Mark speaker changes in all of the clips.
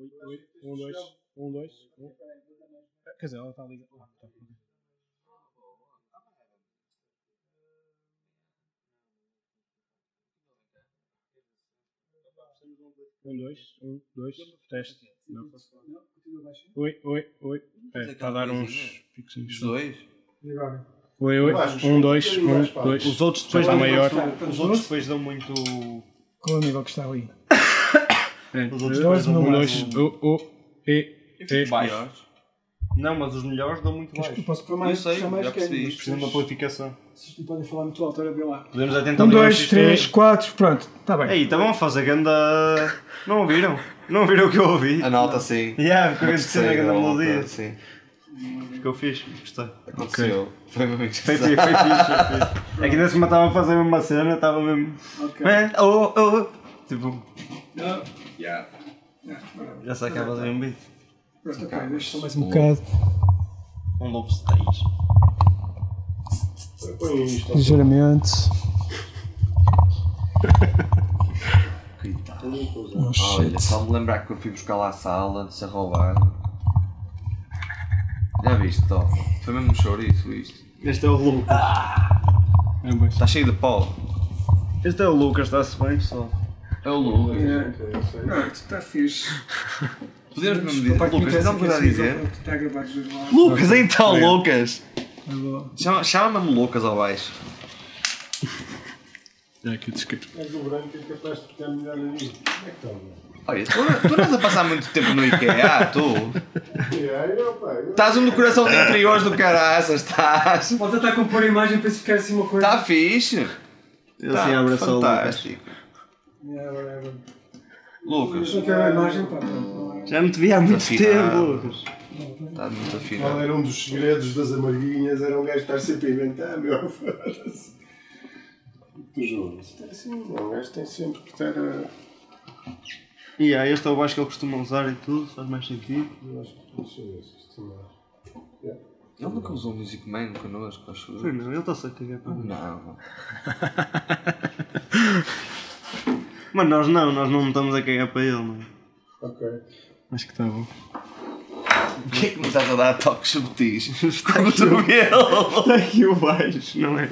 Speaker 1: Oi, oi. Um, dois. Um, dois. Um. Quer dizer, ela está ligada. Ah, tá. Um, dois, um, dois, teste. Não. Oi, oi, oi. É, está a dar uns picozinhos.
Speaker 2: Os dois?
Speaker 3: E agora?
Speaker 1: Oi, oi. Um, dois,
Speaker 3: um
Speaker 1: dois.
Speaker 4: Os outros depois dão
Speaker 1: maior.
Speaker 4: muito. Os outros depois dão muito.
Speaker 3: Qual é o nível que está ali?
Speaker 1: É.
Speaker 4: Os outros
Speaker 3: Dois
Speaker 4: dão
Speaker 1: Um,
Speaker 4: muito.
Speaker 1: dois, o, o, e, e.
Speaker 2: Maiores?
Speaker 4: Não, mas os melhores dão muito
Speaker 3: Acho que
Speaker 4: baixo.
Speaker 3: posso pôr
Speaker 2: Eu
Speaker 3: mais,
Speaker 2: sei,
Speaker 3: puxar mais
Speaker 2: já percebi.
Speaker 3: quem,
Speaker 4: Precisa de uma qualificação.
Speaker 3: Vocês não podem falar muito alto, ora vê lá.
Speaker 4: Podemos é tentar
Speaker 3: Um,
Speaker 4: ligar o
Speaker 3: dois,
Speaker 4: sistema.
Speaker 3: três, quatro, pronto, está bem.
Speaker 4: Ei, estavam a fazer ganda. Não ouviram? Não ouviram o que eu ouvi?
Speaker 2: A nota sim.
Speaker 4: Yeah, ficou a cena
Speaker 2: Sei,
Speaker 4: ganda
Speaker 2: a
Speaker 4: melodia.
Speaker 2: Sim.
Speaker 4: Ficou fixe, gostei.
Speaker 2: Aconteceu. Foi mesmo
Speaker 4: Foi fixe, foi fixe, foi fixe. É que ainda se matava a fazer uma cena, estava mesmo.
Speaker 3: Ok.
Speaker 4: Oh, oh, oh. Tipo,
Speaker 3: Ah, yeah. Yeah,
Speaker 4: já se acaba de fazer um beat.
Speaker 3: Pronto, ok, deixa só mais um bocado.
Speaker 4: Um lobo stage.
Speaker 3: Ligeiramente.
Speaker 2: Coitado.
Speaker 3: Oh
Speaker 2: Olha,
Speaker 3: shit.
Speaker 2: só me lembrar que eu fui buscar lá a sala de ser roubado. Já viste, Tó? Foi mesmo um chouriço isto.
Speaker 4: Este é o Lucas.
Speaker 1: É, pois.
Speaker 2: Está cheio de pó.
Speaker 4: Este é o Lucas, está-se bem, só.
Speaker 2: É o Lucas.
Speaker 3: Pronto, está fixe.
Speaker 2: Podemos mesmo dizer. Lucas, tens alguma coisa a dizer?
Speaker 3: Está gravado.
Speaker 2: Lucas, então, Lucas!
Speaker 3: Tá bom.
Speaker 2: Chama- Chama-me Lucas ao baixo.
Speaker 1: É aqui descrito.
Speaker 3: És o branco é capaz de ficar melhor ali. Como é que está,
Speaker 2: Olha, tu, tu não estás a passar muito tempo no IKEA, tu?
Speaker 3: velho?
Speaker 2: Estás um decoração de interiores do caraças, estás?
Speaker 3: Pode tentar compor a imagem para se ficar assim uma coisa.
Speaker 2: Está fixe.
Speaker 4: Ele
Speaker 2: Tá
Speaker 4: assim abre só o Lucas.
Speaker 2: fantástico. Lucas,
Speaker 3: Não quero a imagem, não é.
Speaker 4: Já me te vi há muito
Speaker 2: Afinado.
Speaker 4: tempo, Lucas.
Speaker 2: está muito
Speaker 5: Qual
Speaker 2: afinado.
Speaker 5: era um dos segredos das amarguinhas? Era um gajo estar sempre a inventar, meu. Foda-se. Tu juro. Isto é assim, um gajo tem sempre que estar a.
Speaker 4: E aí, este é o baixo que ele costuma usar e tudo, faz mais sentido.
Speaker 5: Eu acho que deixa eu ver se isto não.
Speaker 2: Ele nunca usou um Music Man connosco, acho
Speaker 4: Foi
Speaker 2: eu.
Speaker 4: não, ele está-se a cagar para mim.
Speaker 2: Não.
Speaker 4: Mas nós não, nós não estamos a cagar para ele, não é?
Speaker 5: Ok.
Speaker 1: Acho que está bom.
Speaker 2: Porquê é que me estás a dar toques subtis? Com o cotovelo.
Speaker 4: Está aqui o baixo, não é?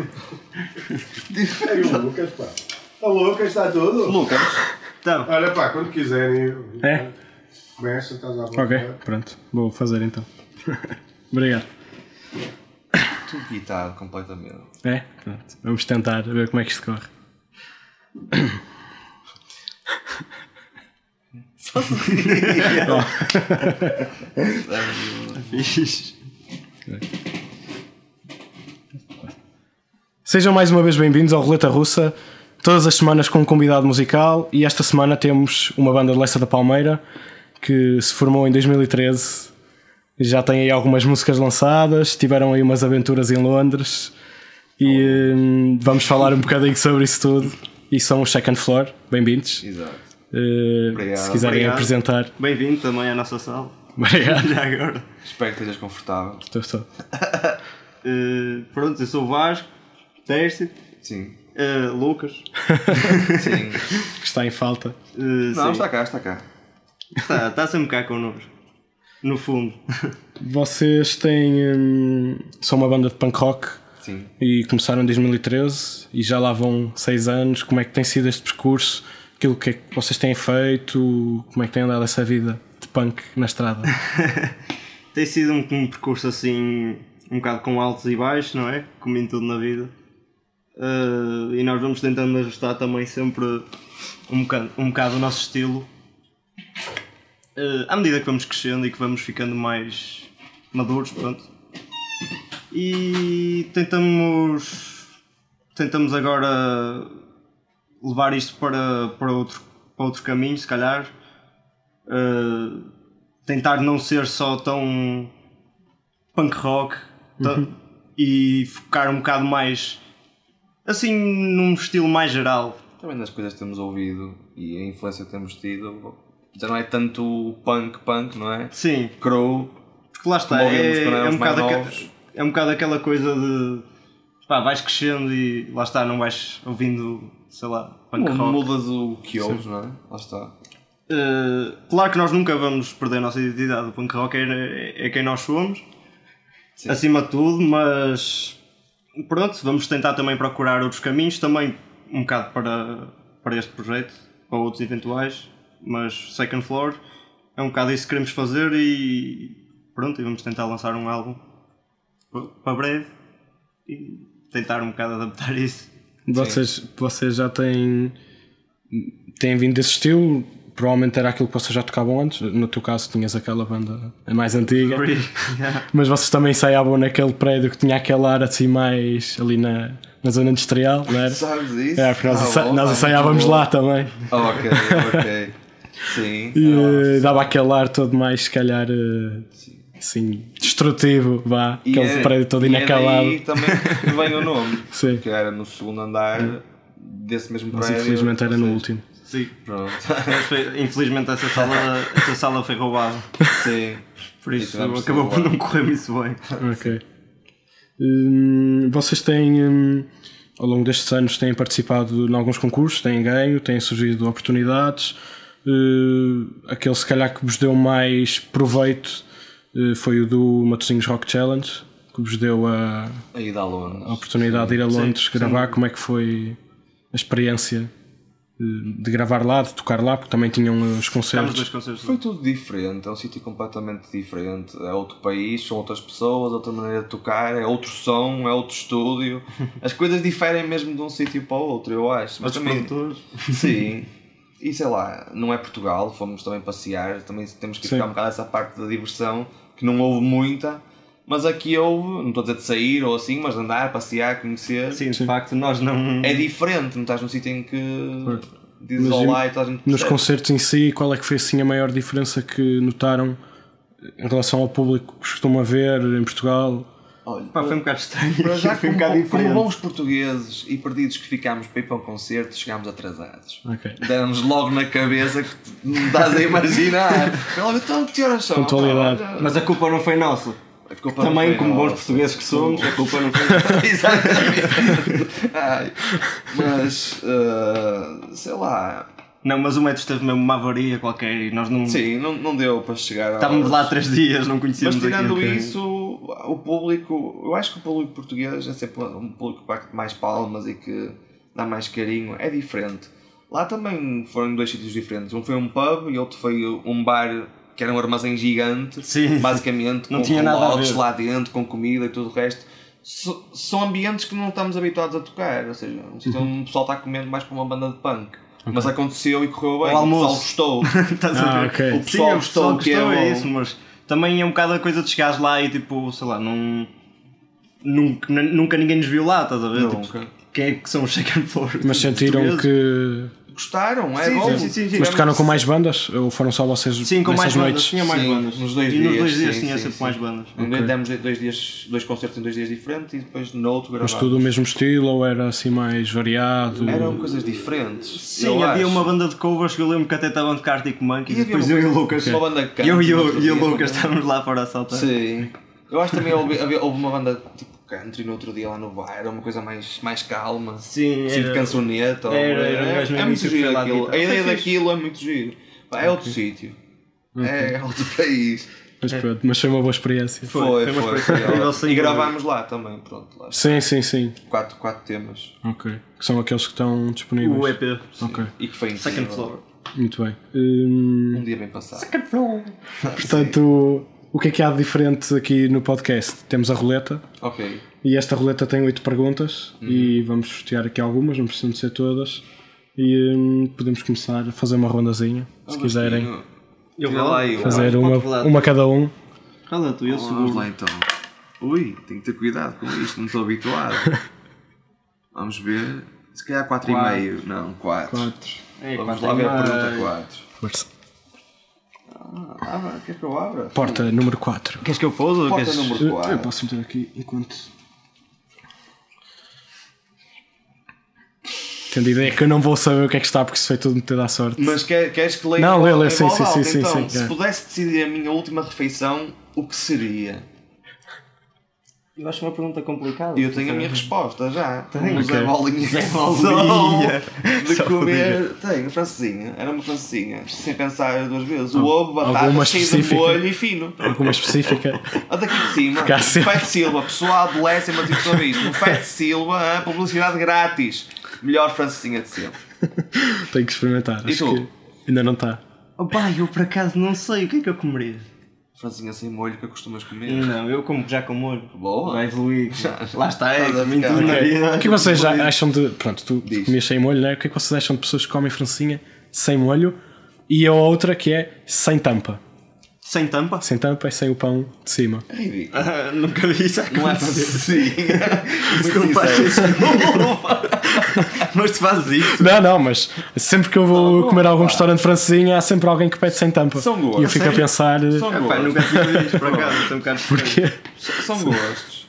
Speaker 5: Aí o Lucas, pá. O Lucas está tudo?
Speaker 2: Lucas,
Speaker 4: Então,
Speaker 5: Olha, pá, quando quiserem.
Speaker 1: É?
Speaker 5: Começa, estás à vontade.
Speaker 1: Ok, pronto. Vou fazer então. Obrigado.
Speaker 2: tu guitarra completamente.
Speaker 1: É? Pronto. Vamos tentar ver como é que isto corre.
Speaker 4: Fixe.
Speaker 1: Sejam mais uma vez bem-vindos ao Roleta Russa, todas as semanas com um convidado musical e esta semana temos uma banda de Leça da Palmeira que se formou em 2013, já tem aí algumas músicas lançadas, tiveram aí umas aventuras em Londres e hum, vamos falar um bocadinho sobre isso tudo. E são os Second Floor, bem-vindos.
Speaker 2: Exato.
Speaker 1: Uh,
Speaker 2: Obrigado.
Speaker 1: se quiserem
Speaker 4: Obrigado.
Speaker 1: apresentar,
Speaker 4: Bem-vindo também à nossa sala.
Speaker 1: obrigado.
Speaker 4: Já agora.
Speaker 2: Espero que estejas confortável.
Speaker 1: Estou só.
Speaker 4: Eh, pronto, eu sou o Vasco, Tércio,
Speaker 2: Sim.
Speaker 4: eh, Lucas.
Speaker 2: Sim.
Speaker 1: que está em falta.
Speaker 2: Não,
Speaker 4: sim.
Speaker 2: está cá, está cá.
Speaker 4: Está, está sempre cá connosco. No fundo.
Speaker 1: Vocês têm. hum, são uma banda de punk rock
Speaker 2: Sim.
Speaker 1: e começaram em 2013 e já lá vão 6 anos. Como é que tem sido este percurso? Aquilo que é que vocês têm feito? Como é que tem andado essa vida de punk na estrada?
Speaker 4: Tem sido um, um percurso assim, um bocado com altos e baixos, não é? Como em tudo na vida. Eh, e nós vamos tentando ajustar também sempre um bocado, um bocado o nosso estilo. Eh, à medida que vamos crescendo e que vamos ficando mais maduros, pronto. E tentamos, tentamos agora levar isto para, para, outro, para outro caminho, se calhar. Eh, tentar não ser só tão punk rock tão- e focar um bocado mais assim num estilo mais geral.
Speaker 2: Também das coisas que temos ouvido e a influência que temos tido, já não é tanto o punk punk, não é?
Speaker 4: Sim,
Speaker 2: Crow,
Speaker 4: porque lá está, é, é, um bocado
Speaker 2: novos.
Speaker 4: É um bocado aquela coisa de pá, vais crescendo e lá está, não vais ouvindo, sei lá, punk rock.
Speaker 2: mudas o que ouves, não é? Lá está.
Speaker 4: eh, claro que nós nunca vamos perder a nossa identidade. O punk rock é, é quem nós somos, acima de tudo, mas pronto, vamos tentar também procurar outros caminhos, também um bocado para, para este projeto, para outros eventuais, mas Second Floor é um bocado isso que queremos fazer e pronto, e vamos tentar lançar um álbum para breve e tentar um bocado adaptar isso.
Speaker 1: Vocês, vocês já têm, têm vindo desse estilo? Provavelmente era aquilo que vocês já tocavam antes. No teu caso, tinhas aquela banda mais antiga.
Speaker 4: Yeah.
Speaker 1: Mas vocês também ensaiavam naquele prédio que tinha aquele ar assim mais ali na, na zona industrial, não era?
Speaker 2: Sabes isso?
Speaker 1: É, porque nós,
Speaker 2: Ah,
Speaker 1: ensa-
Speaker 2: bom,
Speaker 1: nós ensaiávamos lá também.
Speaker 2: Ok, ok. Sim.
Speaker 1: E
Speaker 2: Ah,
Speaker 1: eh, dava aquele ar todo mais, se calhar, eh, assim, destrutivo, vá.
Speaker 2: E
Speaker 1: aquele
Speaker 2: é-
Speaker 1: prédio todo
Speaker 2: e
Speaker 1: inacabado.
Speaker 2: É daí também que vem o nome.
Speaker 1: Sim.
Speaker 2: Que era no segundo andar desse mesmo
Speaker 1: Mas
Speaker 2: prédio.
Speaker 1: infelizmente era no último.
Speaker 4: Sim.
Speaker 2: Pronto.
Speaker 4: Infelizmente essa sala, essa sala foi roubada.
Speaker 2: Sim.
Speaker 4: Por
Speaker 2: E
Speaker 4: isso acabou por não correr muito bem.
Speaker 1: Ok. Hum, vocês têm, hum, ao longo destes anos, têm participado em alguns concursos, têm ganho, têm surgido oportunidades. Uh, aquele, se calhar, que vos deu mais proveito foi o do Matosinhos Rock Challenge, que vos deu a,
Speaker 2: A a Londres.
Speaker 1: a oportunidade de ir a Londres
Speaker 4: sim.
Speaker 1: gravar. Como é que foi a experiência uh, de gravar lá, de tocar lá, porque também tinham os concertos.
Speaker 4: concertos.
Speaker 2: Foi tudo diferente, é um sítio completamente diferente. É outro país, são outras pessoas, outra maneira de tocar, é outro som, é outro estúdio. As coisas diferem mesmo de um sítio para o outro, eu acho. Mas também,
Speaker 4: produtores.
Speaker 2: sim. E sei lá, não é Portugal, fomos também passear, também temos que
Speaker 1: Sim.
Speaker 2: ficar um bocado essa parte da diversão, que não houve muita. Mas aqui houve, não estou a dizer de sair ou assim, mas de andar, passear, conhecer.
Speaker 4: Sim, de facto, nós não.
Speaker 2: É diferente, não estás num sítio em que dizes olá e toda a gente
Speaker 1: Nos concertos em si, qual é que foi assim a maior diferença que notaram em relação ao público que costumam ver em Portugal?
Speaker 2: Olha,
Speaker 4: Pá, foi um bocado estranho.
Speaker 2: Para já,
Speaker 4: foi um
Speaker 2: como,
Speaker 4: bocado
Speaker 2: como
Speaker 4: diferente.
Speaker 2: bons portugueses e perdidos que ficámos para ir para um concerto, chegámos atrasados.
Speaker 1: Ok.
Speaker 2: Deram-nos logo na cabeça que não estás a imaginar. Logo, então que horas são?
Speaker 1: Pontualidade.
Speaker 2: Olha,
Speaker 4: Mas a culpa não foi nossa.
Speaker 2: a culpa não
Speaker 4: Também,
Speaker 2: foi
Speaker 4: como bons
Speaker 2: nossa.
Speaker 4: portugueses que somos, a culpa não foi
Speaker 2: Exatamente. Ai, mas, ah, sei lá.
Speaker 4: Não, mas o metro teve mesmo uma avaria qualquer e nós não.
Speaker 2: Sim, não, não deu para chegar.
Speaker 4: Estávamos
Speaker 2: aos-
Speaker 4: lá três dias, não
Speaker 2: Mas
Speaker 4: conhecíamos
Speaker 2: tirando
Speaker 4: aquilo.
Speaker 2: isso, o público, eu acho que o público português é sempre um público que bate mais palmas e que dá mais carinho, é diferente. Lá também foram dois sítios diferentes. Um foi um pub e outro foi um bar que era um armazém gigante,
Speaker 4: Sim.
Speaker 2: basicamente,
Speaker 4: Não
Speaker 2: com
Speaker 4: tinha nada ver.
Speaker 2: lá dentro, com comida e tudo o resto. So- são ambientes que não estamos habituados a tocar, ou seja, um sítio
Speaker 4: Uhum.
Speaker 2: onde o pessoal está comendo mais para uma banda de punk. Mas aconteceu e correu bem,
Speaker 4: Ao
Speaker 2: o pessoal
Speaker 4: almoço.
Speaker 2: gostou.
Speaker 4: Estás a
Speaker 1: Ah,
Speaker 4: ver?
Speaker 1: ok.
Speaker 2: O
Speaker 4: Sim,
Speaker 2: pessoal
Speaker 4: o
Speaker 2: gostou,
Speaker 4: pessoal
Speaker 2: o que é
Speaker 4: gostou, é isso, mas também é um bocado a coisa de chegares lá e tipo, sei lá, não. Nunca, nunca ninguém nos viu lá, estás a ver?
Speaker 2: Nunca.
Speaker 4: Tipo, quem é que são os second floor?
Speaker 1: Mas sentiram que.
Speaker 2: Gostaram, é
Speaker 4: Sim,
Speaker 2: bom.
Speaker 4: sim, sim, sim.
Speaker 1: Mas tocaram com mais bandas? Ou foram só vocês
Speaker 4: Sim, com mais bandas.
Speaker 1: noites?
Speaker 4: Tinha mais
Speaker 2: Sim,
Speaker 4: bandas.
Speaker 2: nos dois
Speaker 4: e nos
Speaker 2: dias,
Speaker 4: dois dias
Speaker 2: sim,
Speaker 4: tinha
Speaker 2: sim,
Speaker 4: sempre
Speaker 2: sim.
Speaker 4: mais bandas.
Speaker 2: Okay. Demos dois, dias, dois concertos em dois dias diferentes e depois no outro
Speaker 1: Mas
Speaker 2: gravámos.
Speaker 1: tudo o mesmo estilo ou era assim mais variado?
Speaker 2: Eram coisas diferentes.
Speaker 4: Sim,
Speaker 2: eu
Speaker 4: havia
Speaker 2: acho.
Speaker 4: uma banda de covers que eu lembro que até estavam de Arctic Monkeys
Speaker 2: E
Speaker 4: e depois eu e o Lucas.
Speaker 2: Uma banda
Speaker 4: Eu e o, e Lucas estávamos lá para assaltar.
Speaker 2: Sim. Eu acho que também houve, houve uma banda tipo country no outro dia lá no bar, era uma coisa mais, mais calma.
Speaker 4: Sim,
Speaker 2: Assim, de
Speaker 4: era-
Speaker 2: cançoneta. ou-
Speaker 4: era- era um
Speaker 2: é, é muito giro aquilo.
Speaker 4: guitarra.
Speaker 2: A ideia
Speaker 4: Foi fixe.
Speaker 2: daquilo é muito giro. Pá, é outro sítio. É outro país.
Speaker 1: Mas, pronto, mas foi uma boa experiência.
Speaker 2: Foi,
Speaker 4: foi
Speaker 2: foi.
Speaker 4: uma
Speaker 2: foi, E gravámos lá também, pronto. Lá.
Speaker 1: Sim, sim, sim.
Speaker 2: Quatro, quatro temas.
Speaker 1: Ok. Que são aqueles que estão disponíveis.
Speaker 4: O EP.
Speaker 1: Ok,
Speaker 2: E que foi incrível.
Speaker 4: Second Floor.
Speaker 1: muito bem. Hum,
Speaker 2: Um dia bem passado.
Speaker 1: portanto, o que é que há de diferente aqui no podcast? Temos a roleta
Speaker 2: Ok.
Speaker 1: e esta roleta tem oito perguntas e vamos sortear aqui algumas, não precisam de ser todas. E hum, podemos começar a fazer uma rondazinha, se quiserem.
Speaker 4: Eu vou
Speaker 2: lá eu
Speaker 1: Fazer
Speaker 4: Pode
Speaker 1: uma,
Speaker 4: rolar.
Speaker 1: uma cada um.
Speaker 4: Cala tu, eu
Speaker 2: Vamos
Speaker 4: seguro.
Speaker 2: lá então. Ui, tenho que ter cuidado com isto, não estou habituado. Vamos ver. Se calhar 4,5.
Speaker 4: Quatro.
Speaker 2: Não, 4.
Speaker 1: Quatro.
Speaker 4: É,
Speaker 2: Vamos
Speaker 4: quatro
Speaker 2: lá ver a pergunta
Speaker 4: meio.
Speaker 2: 4.
Speaker 1: Força.
Speaker 2: Ah, quer que eu abra?
Speaker 1: Porta número 4.
Speaker 4: Queres que eu pôs ou
Speaker 2: Porta
Speaker 4: queres...
Speaker 2: número
Speaker 1: Eu,
Speaker 2: 4.
Speaker 1: eu posso meter aqui enquanto. Tendo a ideia que eu não vou saber o que é que está porque isso foi tudo metido à sorte.
Speaker 2: Mas quer, queres que leia
Speaker 1: Não, lê,
Speaker 2: em
Speaker 1: sim, sim, sim, sim,
Speaker 2: então,
Speaker 1: sim,
Speaker 2: Se
Speaker 1: é.
Speaker 2: pudesse decidir a minha última refeição, o que seria?
Speaker 4: Eu acho uma pergunta complicada.
Speaker 2: E eu tenho a minha resposta já.
Speaker 4: Tem?
Speaker 2: O Zé. Bolinha.
Speaker 4: Zé Bolinha.
Speaker 2: De
Speaker 4: Só
Speaker 2: comer. Tenho, francesinha. Era uma francesinha. Sem pensar duas vezes. O ovo, batata, cheio de molho e fino.
Speaker 1: Alguma específica.
Speaker 2: A daqui de cima. Fete Silva. Pessoal, adolescem, mas isso isto. Fete Silva, publicidade grátis. Melhor francesinha de sempre.
Speaker 1: Tenho que experimentar.
Speaker 2: E
Speaker 1: Acho
Speaker 2: tu?
Speaker 1: que ainda não está.
Speaker 4: Opa, eu por acaso não sei o que é que eu comeria.
Speaker 2: Francesinha sem molho que costumas comer.
Speaker 4: Não, eu como já com molho.
Speaker 2: Boa.
Speaker 4: Vai evoluir. Lá está, é. Comi
Speaker 2: ficar-
Speaker 4: tudo na
Speaker 2: Ok.
Speaker 4: vida.
Speaker 1: O que vocês já acham de. Pronto, tu
Speaker 2: Diz.
Speaker 1: comias sem molho, não é? O que é que vocês acham de pessoas que comem francinha sem molho? E a outra que é sem tampa.
Speaker 4: Sem tampa?
Speaker 1: Sem tampa e sem o pão de cima.
Speaker 2: É ridículo.
Speaker 4: Ah, nunca vi isso
Speaker 2: Não é francesinha.
Speaker 4: Desculpa. Mas tu fazes isso?
Speaker 1: Não, não, mas sempre que eu vou
Speaker 2: bom,
Speaker 1: comer a algum
Speaker 2: pá.
Speaker 1: restaurante francesinha há sempre alguém que pede sem tampa.
Speaker 2: São boas.
Speaker 1: E eu fico a
Speaker 4: Sério?
Speaker 1: pensar. eh,
Speaker 2: São
Speaker 4: Epá,
Speaker 2: gostos.
Speaker 4: nunca tinha visto por acaso. Estou um bocado.
Speaker 1: Porquê?
Speaker 2: São gostos.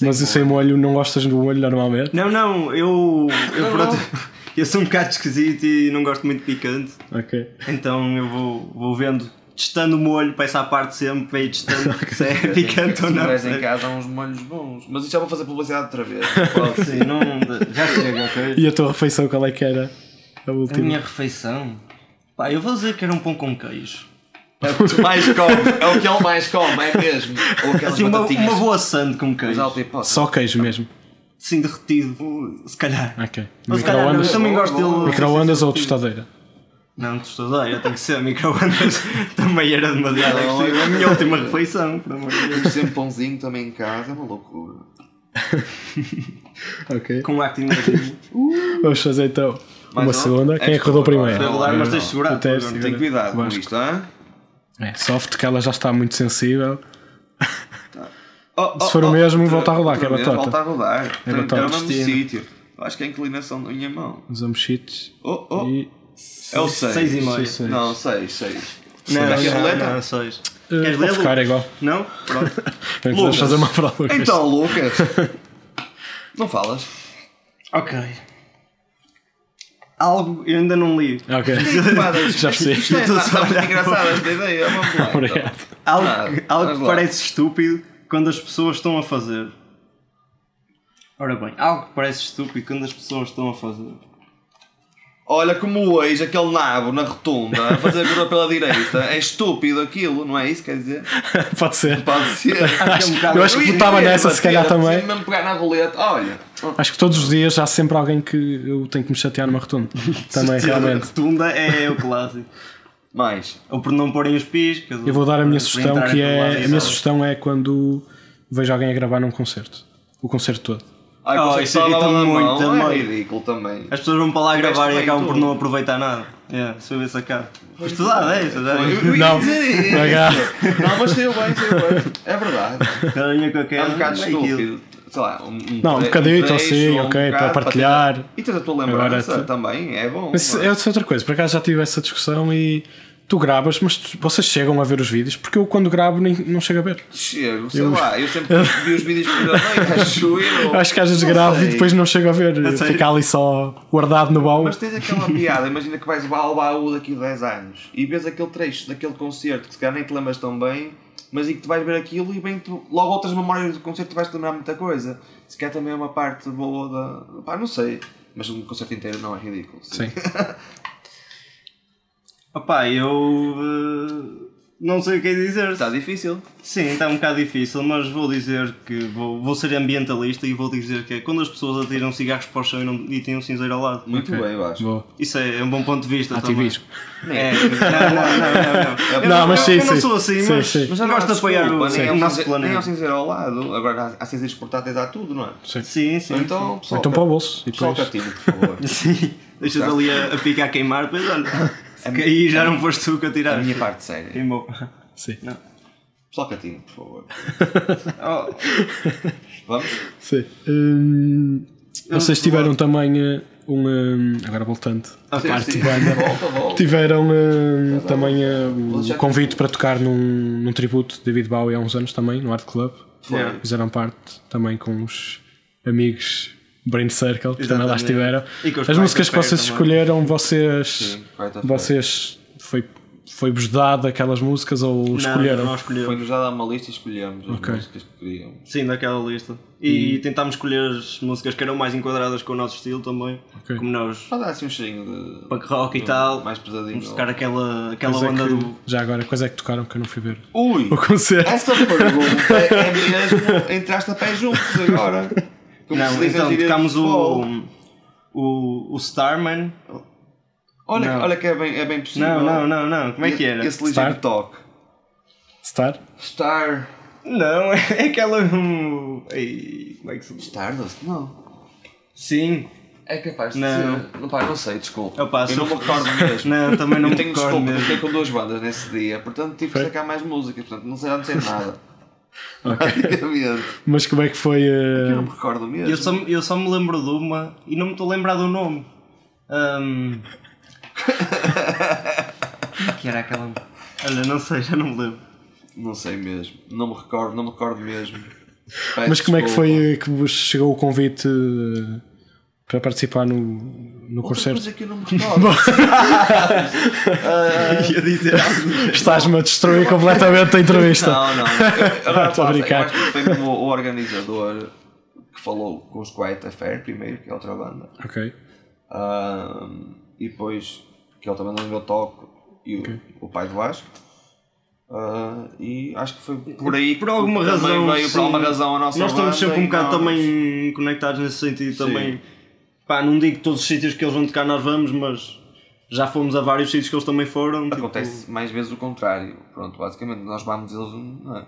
Speaker 1: Mas o sem molho não gostas do molho normalmente?
Speaker 4: Não, não, eu. Eu,
Speaker 2: Não,
Speaker 4: pronto,
Speaker 2: não.
Speaker 4: eu sou um bocado esquisito e não gosto muito de picante.
Speaker 1: Ok.
Speaker 4: Então eu vou, vou vendo, testando o molho, peço à parte sempre para ir testando se é picante ou
Speaker 2: Se
Speaker 4: não.
Speaker 2: tiveres em casa há uns molhos bons. Mas isto já vou fazer publicidade outra vez.
Speaker 4: Pode sim, não, já chega, ok?
Speaker 1: E a tua refeição qual é que era? A
Speaker 4: A
Speaker 1: última.
Speaker 4: minha refeição. Pá, eu vou dizer que era um pão com queijo.
Speaker 2: É o que tu mais come. É o que ele mais come, é mesmo. Ou aquelas
Speaker 4: Assim, uma, uma boa sande com queijo.
Speaker 1: Só queijo mesmo.
Speaker 4: Sim, derretido. Se calhar.
Speaker 1: Ok.
Speaker 4: Se
Speaker 1: Microondas,
Speaker 4: também gosto dele.
Speaker 1: microondas ou tostadeira?
Speaker 4: Não, tostadeira, tem que ser. Microondas também era demasiado
Speaker 2: Não,
Speaker 4: agressivo. A minha última refeição, por amor de Deus.
Speaker 2: Temos sempre pãozinho também em casa, é uma loucura.
Speaker 1: Ok.
Speaker 4: Com um acting
Speaker 1: Vamos fazer então uma
Speaker 2: Mais um?
Speaker 1: segunda. Quem é que rodou primeiro?
Speaker 2: Não, não,
Speaker 4: mas
Speaker 2: não.
Speaker 4: tens de segurar.
Speaker 1: O teste.
Speaker 4: agora.
Speaker 2: Tem cuidado com isto, hã?
Speaker 1: É, soft que ela já está muito sensível.
Speaker 2: Oh,
Speaker 1: Se for o mesmo, volta a rodar, que é
Speaker 2: vez,
Speaker 1: batata.
Speaker 2: Volta a rodar. Tem
Speaker 1: batata.
Speaker 2: Era o mesmo sítio. Eu Acho que é a inclinação da minha mão.
Speaker 1: Usamos cheats.
Speaker 2: Oh, oh.
Speaker 1: E.
Speaker 2: É o 6.
Speaker 4: Seis e meio.
Speaker 1: Seis, seis.
Speaker 2: Não, 6, 6.
Speaker 4: Não, não,
Speaker 2: roleta?
Speaker 4: não, seis.
Speaker 1: Uh,
Speaker 4: Queres
Speaker 1: vou
Speaker 4: ler,
Speaker 1: buscar, é
Speaker 4: Lucas?
Speaker 1: igual.
Speaker 4: Não? Pronto.
Speaker 2: Lucas.
Speaker 1: fazer uma prova. Lucas.
Speaker 2: Então, Lucas. Não falas?
Speaker 4: ok. Algo eu ainda não li.
Speaker 1: Ok.
Speaker 2: Pá,
Speaker 1: Já percebi.
Speaker 2: Isto é, muito engraçada esta ideia. Vamos lá. então.
Speaker 1: Obrigado.
Speaker 4: Algo,
Speaker 2: Ah,
Speaker 4: que parece estúpido quando as pessoas estão a fazer. Ora bem, algo que parece estúpido quando as pessoas estão a fazer.
Speaker 2: Olha como hoje aquele nabo na rotunda a fazer a curva pela direita. É estúpido aquilo, não é isso que quer dizer?
Speaker 1: Pode ser.
Speaker 2: Pode ser.
Speaker 4: É um
Speaker 1: Eu acho que
Speaker 2: ia
Speaker 1: votava nessa, se calhar também.
Speaker 2: mesmo pegar na roleta. Olha.
Speaker 1: Acho que todos os dias há sempre alguém que eu tenho que me chatear numa rotunda. Também, realmente.
Speaker 4: Rotunda é o clássico.
Speaker 2: Mais.
Speaker 4: Ou por não porem os piscas.
Speaker 1: Eu vou dar a minha sugestão, que é. A minha sugestão é quando vejo alguém a gravar num concerto. O concerto todo.
Speaker 2: Ai,
Speaker 4: Oh, isso
Speaker 2: na
Speaker 4: muito
Speaker 2: mão.
Speaker 4: também.
Speaker 2: É ridículo também.
Speaker 4: As pessoas vão para lá gravar e acabam por não aproveitar nada. Yeah, se eu ver sacar. Mas tu dá essa, já.
Speaker 2: Ia
Speaker 1: Não.
Speaker 2: isso.
Speaker 1: Não
Speaker 2: mas saiu bem, saiu bem. É verdade.
Speaker 4: Cada linha que eu quero.
Speaker 2: É um bocado
Speaker 4: é
Speaker 2: estúpido. Sei lá, um, um
Speaker 1: Não, um
Speaker 2: trecho,
Speaker 1: assim, ok, para partilhar.
Speaker 2: E tens a tua lembrança também, é bom.
Speaker 1: Mas
Speaker 2: não
Speaker 1: é outra coisa, por acaso já tive essa discussão e tu gravas, mas tu- vocês chegam a ver os vídeos, porque eu quando gravo nem, não chego a ver.
Speaker 2: Chego, sei lá, eu sempre vi os vídeos que gravei, acho eu.
Speaker 1: Acho que às vezes gravo e
Speaker 2: sei.
Speaker 1: depois não chego a ver, fica ali só guardado no baú.
Speaker 2: Mas tens aquela piada, imagina que vais ao baú daqui a 10 anos e vês aquele trecho daquele concerto que se calhar nem te lembras tão bem, mas e que tu vais ver aquilo e bem tu, logo outras memórias do concerto vais te lembrar muita coisa. Se calhar também é uma parte boa da. pá, não sei. Mas um concerto inteiro não é ridículo.
Speaker 1: Sim.
Speaker 4: Opá, eu. eh, não sei o que é dizer.
Speaker 2: Está difícil.
Speaker 4: Sim, está um bocado difícil, mas vou dizer que vou, vou ser ambientalista e vou dizer que é quando as pessoas atiram cigarros para o chão e, não, e têm um cinzeiro ao lado.
Speaker 2: Muito
Speaker 1: Ok.
Speaker 2: bem, eu acho.
Speaker 1: Boa.
Speaker 4: Isso é, um bom ponto de vista
Speaker 1: Ativismo.
Speaker 4: também. É, não, não, não, não. Eu
Speaker 1: Não, mas sim,
Speaker 4: eu não
Speaker 1: sim.
Speaker 4: sou assim,
Speaker 1: Sim,
Speaker 4: mas,
Speaker 1: sim.
Speaker 2: Mas não
Speaker 4: gosto de apoiar o,
Speaker 2: nem é
Speaker 4: o nosso
Speaker 2: cinzeiro- Nem é um
Speaker 4: planeta.
Speaker 2: cinzeiro ao lado. Agora há, há cinzeiros portáteis, há tudo, não é?
Speaker 1: Sim.
Speaker 4: Sim, sim.
Speaker 2: Então,
Speaker 1: Ou
Speaker 2: pessoal,
Speaker 1: então para o bolso. E
Speaker 2: pessoal catino, por favor.
Speaker 4: sim. Sim. Deixas ali a, a picar a queimar, depois olha. Que aí já não foste tu que
Speaker 2: A
Speaker 4: atiraste.
Speaker 2: minha parte séria.
Speaker 4: Queimou.
Speaker 1: Sim.
Speaker 2: Pessoal catino, por favor.
Speaker 4: Oh,
Speaker 2: Vamos?
Speaker 1: Sim. Hum, vocês tiveram também eh, um. hum, agora voltando à
Speaker 2: Sim,
Speaker 1: parte
Speaker 2: sim.
Speaker 1: de banda.
Speaker 2: Volta, volta.
Speaker 1: Tiveram hum, também
Speaker 2: Vou
Speaker 1: o
Speaker 2: deixar-
Speaker 1: convite para tocar num, num tributo de David Bowie há uns anos também, no Art Club.
Speaker 2: Foi.
Speaker 1: Fizeram parte também com os amigos Brain Circle, que também lá estiveram.
Speaker 4: E
Speaker 1: As músicas que vocês
Speaker 4: também.
Speaker 1: escolheram, vocês.
Speaker 2: Sim.
Speaker 1: Vocês. Foi foi-vos dado aquelas músicas ou escolheram?
Speaker 4: Não, nós escolhemos.
Speaker 2: Foi-nos dada uma lista e escolhemos as
Speaker 1: Ok.
Speaker 2: músicas que queríamos.
Speaker 4: Sim, daquela lista. E tentámos escolher as músicas que eram mais enquadradas com o nosso estilo também.
Speaker 1: Ok.
Speaker 4: Como nós,
Speaker 2: Para dar assim um cheirinho de.
Speaker 4: punk rock e tal.
Speaker 2: Mais pesadinho.
Speaker 4: Vamos tocar aquela, aquela
Speaker 1: Quais é que-
Speaker 4: do.
Speaker 1: Já agora, quais é que tocaram que eu não fui ver?
Speaker 2: Ui!
Speaker 1: O concerto.
Speaker 2: Essa pergunta é mesmo. Entraste a pé juntos agora. Como se
Speaker 4: Não, então tocámos o, o. o Starman.
Speaker 2: Olha,
Speaker 4: Não.
Speaker 2: olha que é bem, é bem possível.
Speaker 4: Não, não, não, não. Como é que era?
Speaker 2: Esse ligeiro
Speaker 1: Star?
Speaker 2: toque.
Speaker 1: Star?
Speaker 2: Star.
Speaker 4: Não, é aquela. um, Ei, como é que se diz?
Speaker 2: Stardust? Não.
Speaker 4: Sim.
Speaker 2: É capaz de
Speaker 4: Não.
Speaker 2: ser. Não, pá, não sei, desculpa.
Speaker 4: Opa,
Speaker 2: eu não
Speaker 4: eu
Speaker 2: me recordo mesmo.
Speaker 4: Não, também não
Speaker 2: eu
Speaker 4: me
Speaker 2: tenho
Speaker 4: recordo
Speaker 2: desculpa,
Speaker 4: mesmo.
Speaker 2: fiquei com duas bandas nesse dia, portanto tive que sacar mais músicas, portanto não sei onde sei nada. Basicamente.
Speaker 1: Mas como é que foi? eh,
Speaker 2: Eu não me recordo mesmo.
Speaker 4: Eu só, eu só me lembro de uma e não me estou a lembrar do nome. É que era aquela. Olha, não sei, já não me lembro.
Speaker 2: Não sei mesmo. Não me recordo, não me recordo mesmo. Peço
Speaker 1: Mas como é que
Speaker 2: desculpa.
Speaker 1: foi eh, que vos chegou o convite eh, para participar no, no
Speaker 2: Outra
Speaker 1: concerto?
Speaker 2: coisa que eu não me recordo.
Speaker 4: Ia dizer.
Speaker 1: Estás-me a destruir completamente a entrevista.
Speaker 2: não, não. Agora
Speaker 1: Estou a brincar.
Speaker 2: acho que foi mesmo o organizador que falou com os Quiet Affair primeiro, que é outra banda.
Speaker 1: Ok.
Speaker 2: Ahm, e depois que ele também não eu toco e o, o pai do Vasco. Ah, e acho que foi por aí
Speaker 4: Por alguma razão.
Speaker 2: veio por alguma razão a nossa
Speaker 4: Nós estamos
Speaker 2: banda
Speaker 4: sempre um bocado
Speaker 2: nós-
Speaker 4: também conectados nesse sentido
Speaker 2: Sim.
Speaker 4: também. Pá, não digo que todos os sítios que eles vão tocar nós vamos, mas já fomos a vários sítios que eles também foram. tipo-
Speaker 2: Acontece mais vezes o contrário. Pronto, basicamente nós vamos eles. Não é?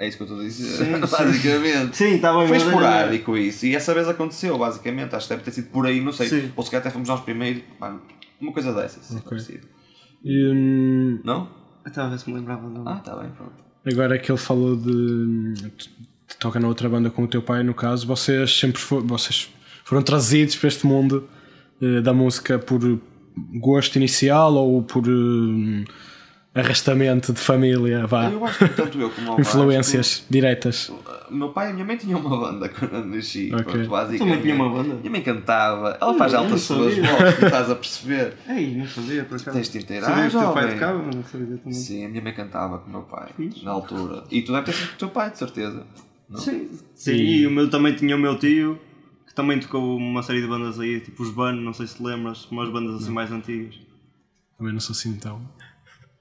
Speaker 2: É isso que eu estou a dizer.
Speaker 4: Sim,
Speaker 2: basicamente.
Speaker 4: Sim, está bem.
Speaker 2: Foi esporádico isso. E essa vez aconteceu, basicamente. Acho que deve ter sido por aí, não sei.
Speaker 4: Sim.
Speaker 2: Ou se calhar até fomos nós primeiro. Pá, uma coisa dessas.
Speaker 1: Ok.
Speaker 2: parecido.
Speaker 1: E, hum,
Speaker 2: Não?
Speaker 4: Estava a ver se me lembrava do.
Speaker 2: Ah, está bem, pronto.
Speaker 1: agora que ele falou de, toca na outra banda com o teu pai, no caso, vocês sempre fo- vocês foram trazidos para este mundo eh, da música por gosto inicial ou por eh, arrastamento de família, vá,
Speaker 2: Eu acho que tanto eu como o
Speaker 1: influências diretas.
Speaker 2: O meu pai e a minha mãe tinham uma banda quando eu nasci.
Speaker 1: Ok.
Speaker 2: Pronto, basicamente.
Speaker 4: Também tinha uma banda?
Speaker 2: Minha mãe cantava. Ela faz
Speaker 4: eu
Speaker 2: altas suas vozes, estás a perceber.
Speaker 4: Ei, não sabia por acaso.
Speaker 2: Tens de inteirar,
Speaker 4: que teu pai tocava, mas não sabia também.
Speaker 2: Sim, a minha mãe cantava com o meu pai
Speaker 4: Fixe.
Speaker 2: na altura. E tu deve ter sido com o teu pai, de certeza. Não?
Speaker 4: Sim, sim e o meu também tinha o meu tio, que também tocou uma série de bandas aí, tipo os Ban, não sei se te lembras, umas bandas assim mais antigas.
Speaker 1: Também não sou assim então.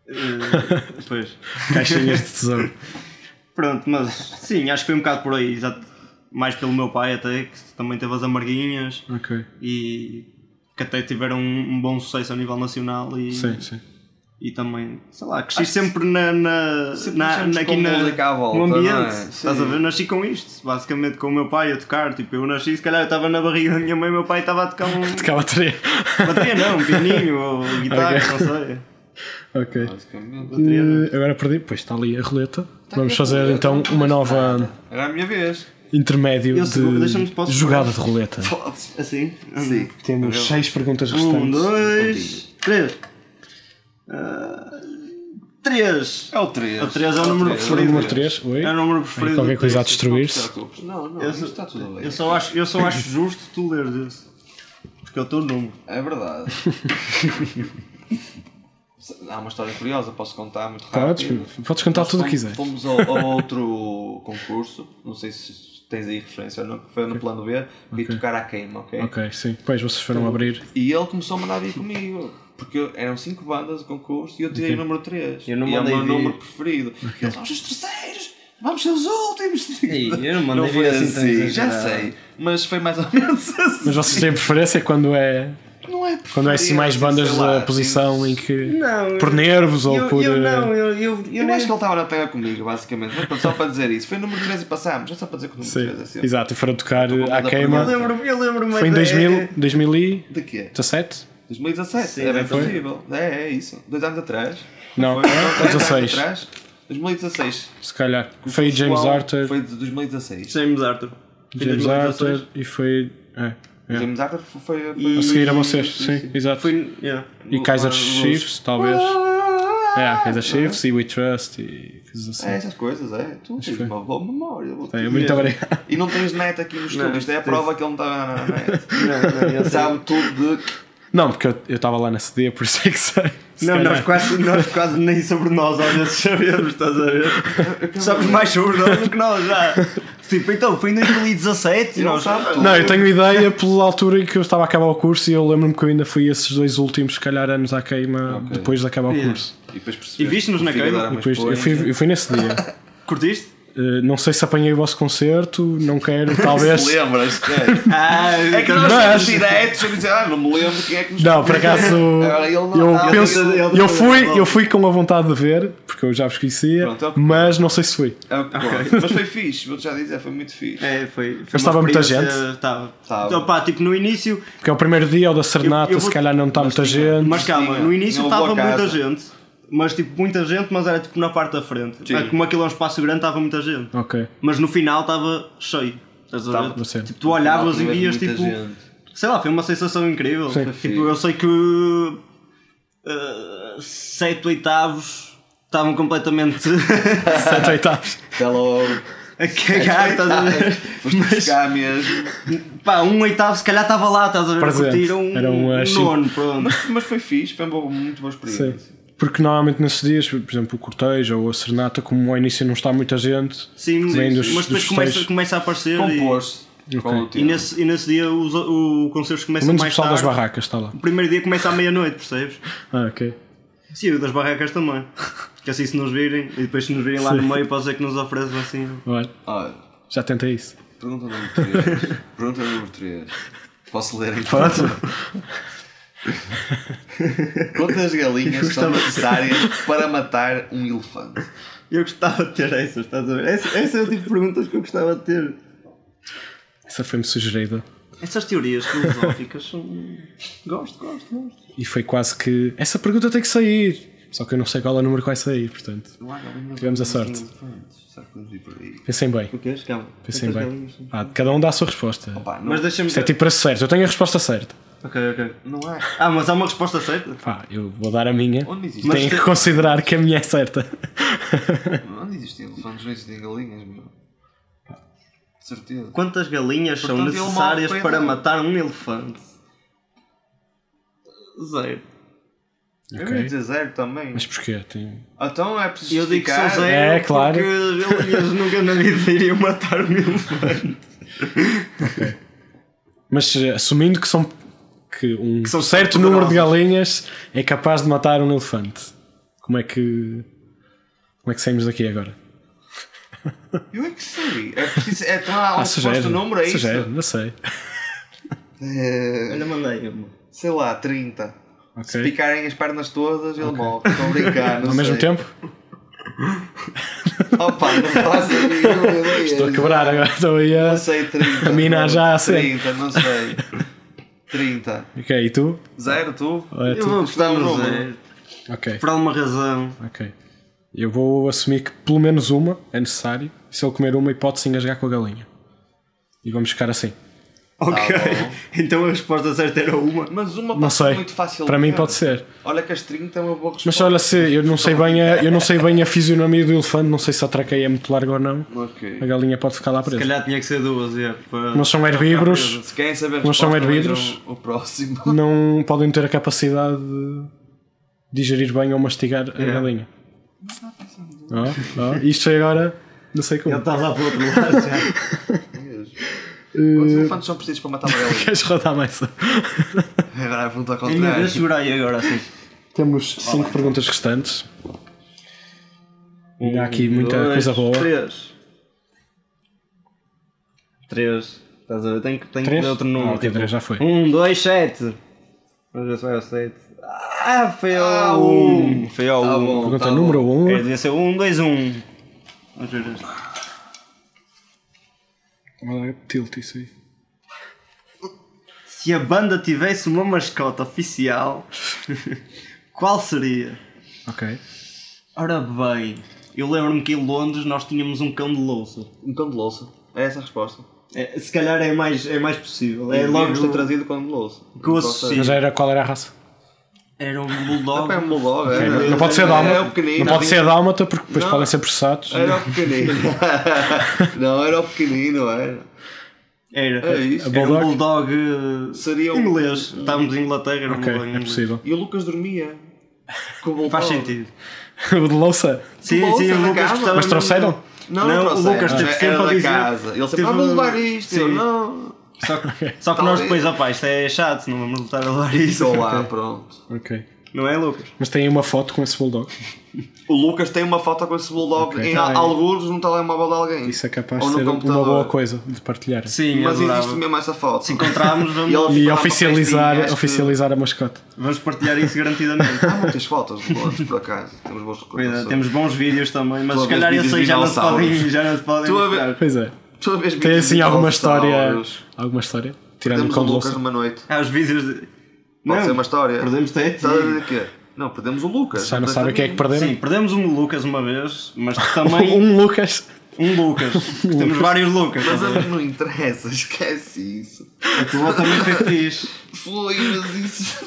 Speaker 4: Eh, Pois.
Speaker 1: Caixinhas de tesouro.
Speaker 4: Pronto, mas sim, acho que foi um bocado por aí, exato. mais pelo meu pai até, que também teve as amarguinhas
Speaker 1: Ok.
Speaker 4: e que até tiveram um, um bom sucesso a nível nacional e,
Speaker 1: Sim, sim.
Speaker 4: E também, sei lá, cresci sempre na, na,
Speaker 2: Sempre
Speaker 4: na, na, aqui
Speaker 2: com
Speaker 4: na,
Speaker 2: música à volta,
Speaker 4: no ambiente,
Speaker 2: é?
Speaker 4: estás a ver? Nasci com isto, basicamente com o meu pai a tocar, tipo, eu nasci, se calhar eu estava na barriga da minha mãe e o meu pai estava a tocar um
Speaker 1: Tocava a bateria.
Speaker 4: bateria não, um pianinho ou guitarra,
Speaker 1: Ok.
Speaker 4: não sei.
Speaker 1: ok.
Speaker 2: Basicamente.
Speaker 1: Eh, agora perdi, pois está ali a roleta. Vamos fazer
Speaker 2: roleta,
Speaker 1: então uma nova
Speaker 2: é a minha vez.
Speaker 1: intermédio
Speaker 4: Eu
Speaker 1: de jogada de roleta.
Speaker 2: Podes.
Speaker 4: Assim?
Speaker 2: Sim.
Speaker 1: Temos seis perguntas
Speaker 4: Um,
Speaker 1: restantes.
Speaker 4: dois, três. Ah, três.
Speaker 2: É o 3.
Speaker 4: O três é o número
Speaker 1: Foi o número 3, oi?
Speaker 4: É o número
Speaker 1: Aí
Speaker 4: preferido.
Speaker 1: qualquer
Speaker 4: do
Speaker 1: coisa a destruir-se.
Speaker 2: Não, não,
Speaker 4: Eu só-
Speaker 2: está tudo bem.
Speaker 4: Eu só acho, eu só acho justo tu leres esse. Porque é o teu número.
Speaker 2: É verdade. Há uma história curiosa, posso contar muito
Speaker 1: Podes,
Speaker 2: rápido.
Speaker 1: podes contar
Speaker 2: Nós
Speaker 1: tudo o que
Speaker 2: fomos-
Speaker 1: quiser.
Speaker 2: Fomos ao, ao outro concurso, não sei se tens aí referência ou não, que foi no plano B, vi
Speaker 1: Ok.
Speaker 2: tocar à queima, ok?
Speaker 1: Ok, sim. Depois vocês foram abrir.
Speaker 2: E ele começou a mandar vir comigo. Porque eram 5 bandas de concurso e eu tirei o número 3.
Speaker 4: Eu não
Speaker 2: e é o
Speaker 4: mandei
Speaker 2: meu
Speaker 4: vir.
Speaker 2: número preferido. Eles vamos os terceiros, vamos ser os últimos.
Speaker 4: Ei, eu não mandei
Speaker 2: não foi
Speaker 4: vir assim
Speaker 2: assim, já sei. Mas foi mais ou menos assim.
Speaker 1: Mas vocês têm preferência quando é,
Speaker 2: não é
Speaker 1: quando é assim mais bandas
Speaker 2: lá,
Speaker 1: da posição
Speaker 2: assim,
Speaker 1: em que.
Speaker 4: Não,
Speaker 1: Por nervos ou
Speaker 4: eu,
Speaker 1: por.
Speaker 4: Eu
Speaker 1: eh,
Speaker 4: não, eu, eu, eu,
Speaker 2: Eu
Speaker 4: nem-
Speaker 2: acho que ele estava na terra comigo, basicamente. Mas só para dizer isso. Foi o número 13 e passámos. É só para dizer que o número
Speaker 1: Sim,
Speaker 2: 13 é sempre.
Speaker 1: exato. E foram tocar à
Speaker 2: uma
Speaker 1: queima.
Speaker 4: Eu lembro-me, eu lembro-me.
Speaker 1: Foi em
Speaker 4: até-
Speaker 1: 2000, 2017?
Speaker 2: De quê? 2017.
Speaker 4: Sim,
Speaker 2: é bem
Speaker 4: foi.
Speaker 2: possível. É, é isso. Dois anos atrás.
Speaker 1: Não,
Speaker 2: Foi, não, três anos
Speaker 1: 16.
Speaker 2: atrás. 2016.
Speaker 1: Se calhar. Foi James Arthur,
Speaker 2: Foi de 2016.
Speaker 4: James Arthur.
Speaker 1: James
Speaker 4: 2016.
Speaker 1: Arthur e foi. É, é.
Speaker 2: James Arthur foi. foi,
Speaker 4: E-
Speaker 1: A seguir a vocês,
Speaker 2: Sim,
Speaker 1: sim, exato.
Speaker 4: Foi, yeah.
Speaker 1: E Kaiser Chiefs, talvez. É, Kaiser Chiefs e We Trust e coisas assim.
Speaker 2: É, essas coisas, é. Tu tens
Speaker 1: foi.
Speaker 2: uma boa memória. dizer.
Speaker 1: muito obrigado.
Speaker 2: E não tens net aqui no estúdio. Isto é a
Speaker 4: tens-
Speaker 2: prova que ele não estava na net. Sabe tudo de.
Speaker 1: Não, porque eu estava lá nesse dia, por isso é que sei. Se
Speaker 4: Não,
Speaker 1: calhar.
Speaker 4: nós quase, nós quase nem sobre nós às vezes sabemos, estás a ver? Sabes mais sobre nós do que nós já. Tipo, então, foi em 2017 e
Speaker 2: Não
Speaker 4: nós.
Speaker 2: sabe tudo.
Speaker 1: Não, eu tenho ideia pela altura em que eu estava a acabar o curso e eu lembro-me que eu ainda fui esses dois últimos, se calhar, anos à queima
Speaker 2: Ok.
Speaker 1: depois de acabar o
Speaker 4: Yeah.
Speaker 1: curso.
Speaker 2: E,
Speaker 4: E viste-nos na queima?
Speaker 1: depois, eu, fui, eu fui nesse dia.
Speaker 4: Curtiste?
Speaker 1: Uh, não sei se apanhei o vosso concerto, não quero, talvez.
Speaker 2: Se lembras?
Speaker 4: Ah,
Speaker 2: É que nós
Speaker 1: Mas-
Speaker 2: diretos a dizer, ah, não me lembro quem é que nos
Speaker 1: Não, por acaso.
Speaker 2: Não
Speaker 1: eu, penso,
Speaker 4: ele- ele-
Speaker 1: eu, fui,
Speaker 4: ele-
Speaker 1: eu fui com a vontade de ver, porque eu já vos conhecia,
Speaker 2: Pronto, é
Speaker 1: mas não sei se fui.
Speaker 2: É, pronto. Mas foi fixe, vou-te já dizer, foi muito fixe.
Speaker 4: É, foi. foi
Speaker 1: Mas estava muita gente?
Speaker 4: Estava.
Speaker 2: Estava.
Speaker 4: Opa, tipo, no início.
Speaker 1: Porque é o primeiro dia, o da Serenata,
Speaker 4: Eu- eu vou-
Speaker 1: se calhar não está
Speaker 2: Mas
Speaker 1: muita gente.
Speaker 4: Mas calma, no início estava muita gente. Mas tipo, muita gente, mas era tipo na parte da frente.
Speaker 2: Sim.
Speaker 4: É, Como aquilo é um espaço grande, estava muita gente.
Speaker 1: Ok,
Speaker 4: Mas no final estava cheio. Estás a ver? Tipo, tu olhavas e vias tipo.
Speaker 2: gente.
Speaker 4: Sei lá, foi uma sensação incrível.
Speaker 1: Sim.
Speaker 4: Tipo, eu sei que uh, sete oitavos estavam completamente
Speaker 1: sete oitavos.
Speaker 2: Logo.
Speaker 4: a cagar, estás a ver?
Speaker 2: Foste buscar mesmo.
Speaker 4: Pá, um oitavo se calhar estava lá, estás a ver?
Speaker 1: Presente.
Speaker 4: Curtiram um,
Speaker 1: Era um, uh, chip.
Speaker 4: nono, pronto.
Speaker 2: Mas, mas foi fixe, foi uma muito boa
Speaker 1: Sim. Porque normalmente nesses dias, por exemplo, o cortejo ou a serenata, como ao início não está muita gente,
Speaker 4: Sim,
Speaker 1: Vem dos-
Speaker 4: mas depois
Speaker 1: dos
Speaker 4: começa, começa a aparecer. e-
Speaker 2: Compôs-se.
Speaker 1: Ok.
Speaker 2: com o
Speaker 4: E, nesse, e nesse dia os, o concertos
Speaker 1: pelo
Speaker 4: começam
Speaker 1: menos o
Speaker 4: mais
Speaker 1: pessoal das
Speaker 4: tarde.
Speaker 1: barracas está lá.
Speaker 4: O primeiro dia começa à meia-noite, percebes?
Speaker 1: Ah, ok.
Speaker 4: Sim, o das barracas também. Que assim se nos virem e depois se nos virem lá no meio pode ser que nos ofereçam assim.
Speaker 1: Olha, já tentei isso.
Speaker 2: pergunta número 3. pergunta número 3. Posso ler então?
Speaker 1: Pode?
Speaker 2: Quantas galinhas são necessárias para matar um elefante?
Speaker 4: Eu gostava de ter essas, estás a ver? Esse, esse é o tipo de perguntas que eu gostava de ter.
Speaker 1: Essa foi-me sugerida.
Speaker 4: Essas teorias filosóficas são. Gosto, gosto, gosto.
Speaker 1: E foi quase que. Essa pergunta tem que sair. Só que eu não sei qual é o número que vai sair, portanto.
Speaker 2: Galinhas
Speaker 1: Tivemos a sorte. Pensem bem.
Speaker 4: O quê? Calma.
Speaker 1: Pensem bem. Ah, cada um dá a sua resposta.
Speaker 2: Opa, não,
Speaker 4: Mas deixa-me
Speaker 1: Isto é tipo para certo. Eu tenho a resposta certa.
Speaker 4: Ok, ok.
Speaker 2: não há.
Speaker 4: Ah, mas há uma resposta certa?
Speaker 1: Pá, eu vou dar a minha.
Speaker 2: Onde existe?
Speaker 1: Tenho que considerar que a minha é certa.
Speaker 2: Onde existem elefantes? Não existem galinhas, meu. De certeza.
Speaker 4: Quantas galinhas são
Speaker 2: Portanto, ele
Speaker 4: necessárias para matar um elefante? Zero.
Speaker 2: Eu
Speaker 1: Ok.
Speaker 2: ia dizer zero também.
Speaker 1: Mas porquê? Tem...
Speaker 2: Então é preciso
Speaker 4: Eu digo que são zero
Speaker 1: É, claro.
Speaker 4: porque galinhas nunca na vida iriam matar um elefante.
Speaker 1: Mas eh, assumindo que são. Que um
Speaker 4: são
Speaker 1: certo número de galinhas é capaz de matar um elefante. Como é que. Como é que saímos daqui agora?
Speaker 2: Eu é que sei. É preciso. É, então há um
Speaker 1: Ah,
Speaker 2: suposto número, é isso?
Speaker 1: Sugere, não sei.
Speaker 2: É,
Speaker 4: Olha, mandei
Speaker 2: sei lá, 30. Se
Speaker 1: Ok.
Speaker 2: picarem as pernas todas, ele morre. Estou a brincar. Não
Speaker 1: Ao mesmo tempo?
Speaker 2: Opa, não faço.
Speaker 1: Estou a quebrar agora. Estou aí a.
Speaker 2: Não sei, 30.
Speaker 1: A mina já a ser.
Speaker 2: 30, não sei. 30.
Speaker 1: Ok, e tu?
Speaker 2: Zero, tu?
Speaker 1: É
Speaker 4: Eu
Speaker 1: tu?
Speaker 4: vou apostar
Speaker 2: Não,
Speaker 4: no
Speaker 2: não.
Speaker 4: zero.
Speaker 1: Ok,
Speaker 4: Por alguma razão.
Speaker 1: ok. Eu vou assumir que pelo menos uma é necessário. Se ele comer uma, hipótese engasgar com a galinha. E vamos ficar assim.
Speaker 4: Ok.
Speaker 2: bom.
Speaker 4: então a resposta certa era uma.
Speaker 2: Mas uma
Speaker 1: Não sei.
Speaker 2: muito fácil.
Speaker 1: Para mim pode ser.
Speaker 2: Olha que as 30 é uma boa resposta.
Speaker 1: Mas olha, se eu não sei bem a, eu não sei bem a fisionomia do elefante, não sei se a traqueia é muito larga ou não.
Speaker 2: Ok.
Speaker 1: A galinha pode ficar lá
Speaker 4: Se
Speaker 1: presa.
Speaker 4: calhar tinha que ser duas, é. para-
Speaker 1: Não são herbívoros,
Speaker 2: Se querem saber a
Speaker 1: Mas são herbívoros.
Speaker 2: O próximo.
Speaker 1: não podem ter a capacidade de digerir bem ou mastigar a
Speaker 4: É.
Speaker 1: galinha. Ó, ó, isto foi agora, não sei como.
Speaker 4: Ele está lá para o outro lado já.
Speaker 2: Quantos elefantes são precisos para matar uma galinha?
Speaker 1: Queres rodar mais?
Speaker 2: Agora a pergunta ao
Speaker 4: Ainda
Speaker 2: contrário.
Speaker 4: segurar aí agora assim.
Speaker 1: Temos cinco perguntas restantes. Ainda há aqui muita
Speaker 4: Dois,
Speaker 1: coisa boa.
Speaker 4: Três. Três. Estás a ver? Tenho que, tenho que ver outro número.
Speaker 1: Ah, ok,
Speaker 4: tipo,
Speaker 1: três já foi.
Speaker 4: Um, dois, sete. Vamos ver se vai ao sete. Ah, foi ao
Speaker 2: Ah,
Speaker 4: um.
Speaker 2: um.
Speaker 4: Foi ao
Speaker 2: Tá
Speaker 4: um.
Speaker 1: Pergunta
Speaker 2: tá
Speaker 1: número
Speaker 2: bom.
Speaker 1: 1.
Speaker 4: É, devia ser um, dois, um. Vamos ver este.
Speaker 1: Um. Tilt isso aí.
Speaker 4: Se a banda tivesse uma mascota oficial, qual seria?
Speaker 1: Ok.
Speaker 4: Ora bem, eu lembro-me que em Londres nós tínhamos um cão de louça.
Speaker 2: Um cão de louça. É essa a resposta.
Speaker 4: É, se calhar é mais, é mais possível. É
Speaker 2: É
Speaker 4: logo
Speaker 2: ter trazido cão de louça.
Speaker 4: Que eu.
Speaker 1: Mas era, qual era a raça?
Speaker 4: Era um bulldog.
Speaker 2: É um bulldog, é.
Speaker 1: Não pode ser
Speaker 2: É
Speaker 1: dálmata. Não pode ser dálmata porque depois
Speaker 2: Não.
Speaker 1: podem ser processados.
Speaker 2: Era o pequenino. não, era o pequenino, era.
Speaker 4: Era.
Speaker 2: É isso.
Speaker 4: Era um
Speaker 1: Bulldog?
Speaker 4: bulldog eh,
Speaker 2: Seria um-
Speaker 4: inglês. Estávamos em Inglaterra, era um
Speaker 1: Ok,
Speaker 4: bulldog
Speaker 1: é possível.
Speaker 2: E o Lucas dormia. Com o bulldog.
Speaker 4: Faz sentido.
Speaker 1: o de louça.
Speaker 4: Sim,
Speaker 2: Bolsa
Speaker 4: sim, o Lucas
Speaker 2: casa.
Speaker 4: gostava
Speaker 1: Mas trouxeram?
Speaker 2: Não,
Speaker 4: Não,
Speaker 2: não,
Speaker 4: o. Lucas teve sempre a
Speaker 2: da
Speaker 4: dizer-
Speaker 2: casa. Ele sempre,
Speaker 4: teve-
Speaker 2: ah, vou levar isto. Eu,
Speaker 4: Sim.
Speaker 2: não.
Speaker 4: Só que, só que nós depois, opá, isto é chato, não vamos lutar a levar isso.
Speaker 2: Estou lá, pronto.
Speaker 1: Ok.
Speaker 4: Não é, Lucas?
Speaker 1: Mas tem uma foto com esse bulldog.
Speaker 2: O Lucas tem uma foto com esse bulldog
Speaker 1: Ok.
Speaker 2: em
Speaker 1: Tá bem.
Speaker 2: alguns no telemóvel de alguém.
Speaker 1: Isso é capaz de ser uma boa coisa de partilhar.
Speaker 4: Sim,
Speaker 2: Mas
Speaker 4: adorava.
Speaker 2: existe mesmo essa foto.
Speaker 4: Se encontrarmos, vamos,
Speaker 2: E
Speaker 1: E oficializar,
Speaker 2: acho que-
Speaker 1: oficializar a mascote.
Speaker 4: vamos partilhar isso garantidamente.
Speaker 2: Há muitas fotos boas, por acaso. Temos boas
Speaker 4: Pois é,
Speaker 2: recordações.
Speaker 4: temos bons vídeos também, mas se calhar aí
Speaker 2: de
Speaker 4: já não se podem, já não se podem.
Speaker 1: Pois é.
Speaker 2: Toda vez
Speaker 1: Tem assim alguma história. Alguma história? Tirando o
Speaker 2: Perdemos o Lucas
Speaker 1: louça.
Speaker 2: numa noite.
Speaker 4: Ah, os vídeos de...
Speaker 2: Pode
Speaker 4: não,
Speaker 2: ser uma história.
Speaker 4: perdemos até
Speaker 2: o quê? Não, perdemos o Lucas.
Speaker 1: Já não sabem o que é que perderam?
Speaker 4: Sim, perdemos um Lucas uma vez, mas também
Speaker 1: Um Lucas.
Speaker 4: um Lucas. que temos vários Lucas.
Speaker 2: Mas a mim não interessa, esquece isso.
Speaker 4: A tua também foi fixe.
Speaker 2: Foi, mas isso.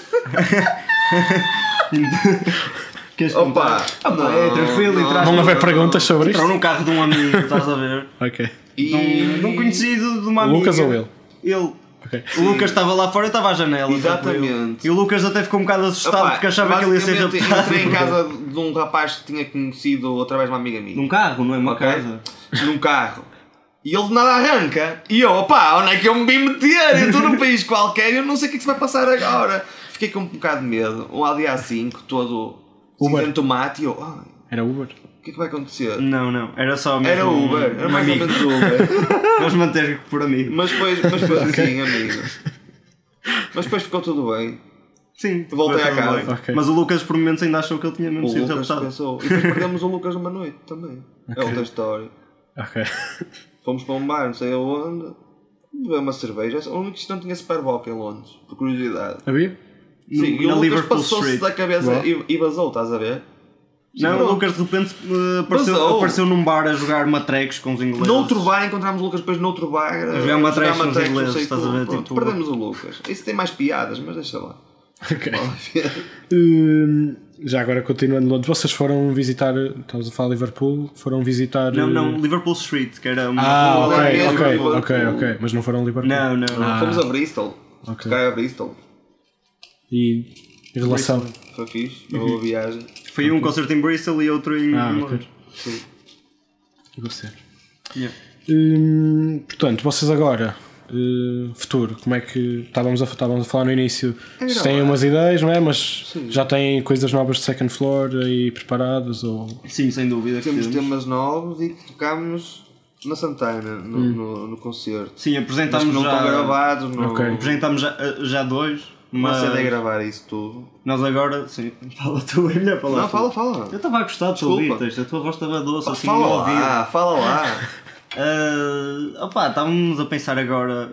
Speaker 4: Queres
Speaker 2: Opa!
Speaker 4: Ah, pá, é tranquilo,
Speaker 2: não. não,
Speaker 1: perguntas sobre
Speaker 4: Entrou
Speaker 1: isto?
Speaker 4: num carro de um amigo, estás a ver?
Speaker 1: Ok.
Speaker 2: E...
Speaker 4: De um, de um conhecido de uma amiga.
Speaker 1: Lucas ou ele?
Speaker 4: Ele.
Speaker 1: Ok.
Speaker 4: O Lucas estava lá fora, eu estava à janela.
Speaker 2: Exatamente.
Speaker 4: tranquilo. E o Lucas até ficou um bocado assustado
Speaker 2: Opa,
Speaker 4: porque achava que ele ia ser raptado.
Speaker 2: Entrei em casa de um rapaz que tinha conhecido através de uma amiga minha.
Speaker 4: Num carro, não é uma
Speaker 2: Ok?
Speaker 4: casa.
Speaker 2: Num carro. E ele de nada arranca. E eu, opá, onde é que eu me vim meter? Eu estou num país qualquer e eu não sei o que é que se vai passar agora. Fiquei com um bocado de medo. Um ADA 5 todo
Speaker 1: Uber.
Speaker 2: tomate e eu,
Speaker 1: Era Uber.
Speaker 2: o que é que vai acontecer?
Speaker 4: Não, não, era só mesmo.
Speaker 2: Era
Speaker 4: um-
Speaker 2: Uber, era
Speaker 4: um
Speaker 2: mais ou
Speaker 4: amigo.
Speaker 2: menos Uber.
Speaker 4: Vamos manter por amigo.
Speaker 2: Mas depois, mas depois assim, amigo. Mas depois ficou tudo bem.
Speaker 4: Sim,
Speaker 2: Voltei à
Speaker 4: tudo
Speaker 2: casa.
Speaker 4: bem.
Speaker 1: Ok.
Speaker 4: Mas o Lucas por momentos ainda achou que ele tinha mesmo
Speaker 2: O
Speaker 4: sido
Speaker 2: Lucas
Speaker 4: raptado.
Speaker 2: pensou. E depois perdemos o Lucas numa noite também. É outra história.
Speaker 1: Ok.
Speaker 2: Fomos para um bar, não sei aonde, beber uma cerveja. O único que não tinha Superboc em Londres, por curiosidade.
Speaker 1: Havia?
Speaker 4: No-
Speaker 2: Sim, e
Speaker 4: na
Speaker 2: o Lucas
Speaker 4: Liverpool
Speaker 2: passou-se
Speaker 4: Street.
Speaker 2: da cabeça e, e vazou, estás a ver?
Speaker 4: Não,
Speaker 2: Pronto.
Speaker 4: o Lucas de repente eh, apareceu, apareceu num bar a jogar matrecos com os ingleses.
Speaker 2: Noutro bar encontramos o Lucas depois noutro bar a
Speaker 4: jogar matrecos com os ingleses, estás a ver,
Speaker 2: Pronto,
Speaker 4: tipo-
Speaker 2: Perdemos o Lucas. Isso tem mais piadas, mas deixa lá.
Speaker 1: Ok. Hum, já agora continuando Londres, vocês foram visitar. Estamos a falar de Liverpool, foram visitar.
Speaker 4: Não,
Speaker 1: eh,
Speaker 4: não, Liverpool Street, que era uma.
Speaker 1: Ah, ok,
Speaker 2: é
Speaker 1: ok, ok, ok. Mas não foram a Liverpool.
Speaker 4: Não, não.
Speaker 1: Ah.
Speaker 2: Fomos a Bristol.
Speaker 1: Ok.
Speaker 2: Tocar a Bristol.
Speaker 1: E em relação.
Speaker 2: Foi fixe, uma boa viagem.
Speaker 4: Foi um concerto em Bristol e outro em.
Speaker 1: Ah,
Speaker 4: em
Speaker 1: ok.
Speaker 4: Londres.
Speaker 2: Sim.
Speaker 1: Gostei.
Speaker 4: Yeah.
Speaker 1: Hum, portanto, vocês agora, eh, futuro, como é que estávamos a, estávamos a falar no início? Vocês têm umas ideias, não é? Mas já têm coisas novas de second floor aí preparadas? Ou...
Speaker 4: Sim, sem dúvida.
Speaker 2: Temos
Speaker 4: temos.
Speaker 2: temas novos e que tocámos na Santana, no, no, no concerto.
Speaker 4: Sim, apresentámos
Speaker 2: não
Speaker 4: já.
Speaker 2: estão gravados, no,
Speaker 1: Ok.
Speaker 4: Apresentámos já, eh, já dois,
Speaker 2: Mas
Speaker 4: mas.
Speaker 2: é gravar isso tudo.
Speaker 4: Nós agora. Sim, fala tu, é melhor falar.
Speaker 2: Não,
Speaker 4: tu.
Speaker 2: fala, fala.
Speaker 4: Eu estava a gostar de ouvir, Teixeira, a tua voz estava doce, assim,
Speaker 2: fala
Speaker 4: ouvido.
Speaker 2: lá, fala lá.
Speaker 4: Ah, opá, estávamos a pensar agora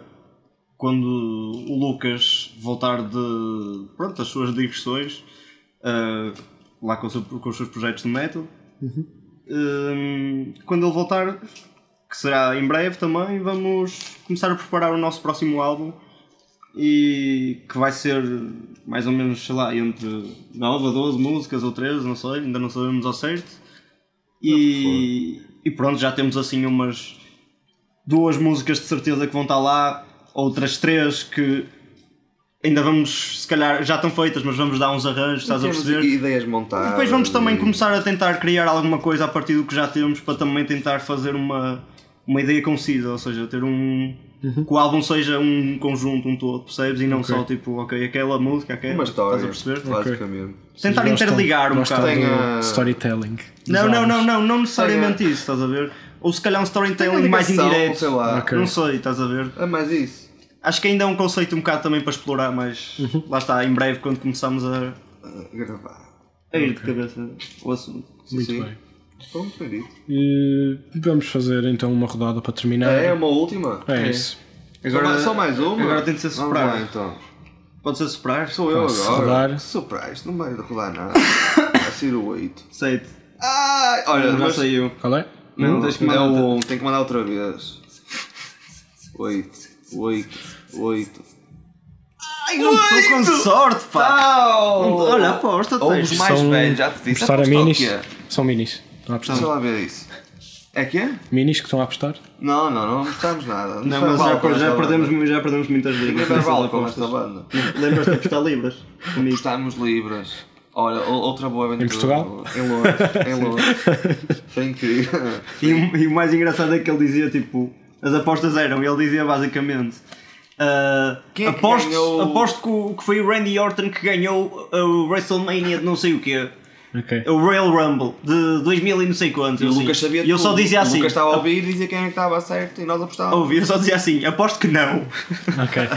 Speaker 4: quando o Lucas voltar de pronto, as suas digressões ah, lá com, o seu- com os seus projetos de método Ah, quando ele voltar que será em breve também vamos começar a preparar o nosso próximo álbum e que vai ser mais ou menos sei lá entre 9 a 12 músicas ou 13 não sei, ainda não sabemos ao certo e, e pronto, já temos assim umas duas músicas de certeza que vão estar lá, outras três que ainda vamos, se calhar já estão feitas, mas vamos dar uns arranjos, estás a perceber?
Speaker 2: ideias montadas.
Speaker 4: Depois vamos também
Speaker 2: e-
Speaker 4: começar a tentar criar alguma coisa a partir do que já temos para também tentar fazer uma, uma ideia concisa, ou seja, ter um.
Speaker 2: Uhum.
Speaker 4: Que o álbum seja um conjunto, um todo, percebes? E não só tipo, ok, aquela música, aquela.
Speaker 2: Uma história.
Speaker 4: Estás a perceber?
Speaker 2: Basicamente.
Speaker 4: Tentar
Speaker 1: gostam-
Speaker 4: interligar um bocado.
Speaker 1: do
Speaker 2: Tem a-
Speaker 1: storytelling.
Speaker 4: Não, não, não, não, não necessariamente
Speaker 2: a-
Speaker 4: isso, estás a ver? Ou se calhar um storytelling mais indireto.
Speaker 2: Sei lá.
Speaker 1: Ok.
Speaker 4: Não sei, estás a ver?
Speaker 2: É mais isso.
Speaker 4: Acho que ainda é um conceito um bocado também para explorar, mas
Speaker 1: Uhum.
Speaker 4: lá está, em breve quando começamos a,
Speaker 2: a gravar.
Speaker 4: a ir de cabeça o assunto.
Speaker 1: Muito
Speaker 2: sim.
Speaker 1: bem.
Speaker 2: Pronto, foi dito.
Speaker 1: E vamos fazer então uma rodada para terminar.
Speaker 2: É uma última?
Speaker 1: É isso.
Speaker 2: Só mais- só mais uma?
Speaker 4: Agora tem de ser
Speaker 2: lá então.
Speaker 4: Pode ser soprar?
Speaker 2: Sou eu
Speaker 1: Posso
Speaker 2: agora.
Speaker 1: rodar?
Speaker 2: Isto não vai rodar nada. Vai ser o 8.
Speaker 4: Sei.
Speaker 2: Ai, olha,
Speaker 4: Já
Speaker 2: mas...
Speaker 4: saiu.
Speaker 1: Qual é?
Speaker 4: Não,
Speaker 2: Não,
Speaker 4: tens que
Speaker 2: é
Speaker 4: mandar.
Speaker 2: o 1, tem que mandar outra vez. 8, 8, 8.
Speaker 4: Ai, não estou com sorte, pá! Não Olha, aposta,
Speaker 2: Ou
Speaker 4: tens.
Speaker 2: os mais velhos, já te disse. Aposta o
Speaker 1: minis.
Speaker 2: quê?
Speaker 1: São minis. Estão a
Speaker 2: Deixa
Speaker 1: perceber?
Speaker 2: lá ver isso. É que é?
Speaker 1: Minis que estão a apostar?
Speaker 2: Não, não, não mostramos nada.
Speaker 4: Não, mas já, já, perdemos, já perdemos muitas
Speaker 2: Ninguém
Speaker 4: libras. nessas
Speaker 2: vale com esta banda.
Speaker 4: Lembras-te de apostar libras? Comigo.
Speaker 2: Estamos libras. Olha, o- outra boa aventura.
Speaker 1: Em Portugal?
Speaker 2: Em Londres. Em Londres. Foi incrível.
Speaker 4: E, o- e o mais engraçado é que ele dizia tipo. As apostas eram, e ele dizia basicamente. ah,
Speaker 2: Quem é que
Speaker 4: aposto,
Speaker 2: ganhou-
Speaker 4: aposto que, o- que foi o Randy Orton que ganhou o WrestleMania de não sei o quê.
Speaker 1: Ok.
Speaker 4: O Royal Rumble de 2000 e não sei quantos.
Speaker 2: E o
Speaker 4: eu
Speaker 2: Lucas sabia
Speaker 4: E eu só dizia
Speaker 2: O
Speaker 4: assim.
Speaker 2: Lucas estava a ouvir e dizia quem é que estava certo e nós apostávamos.
Speaker 4: Ouvi, eu só dizia assim, aposto que não.
Speaker 1: Ok.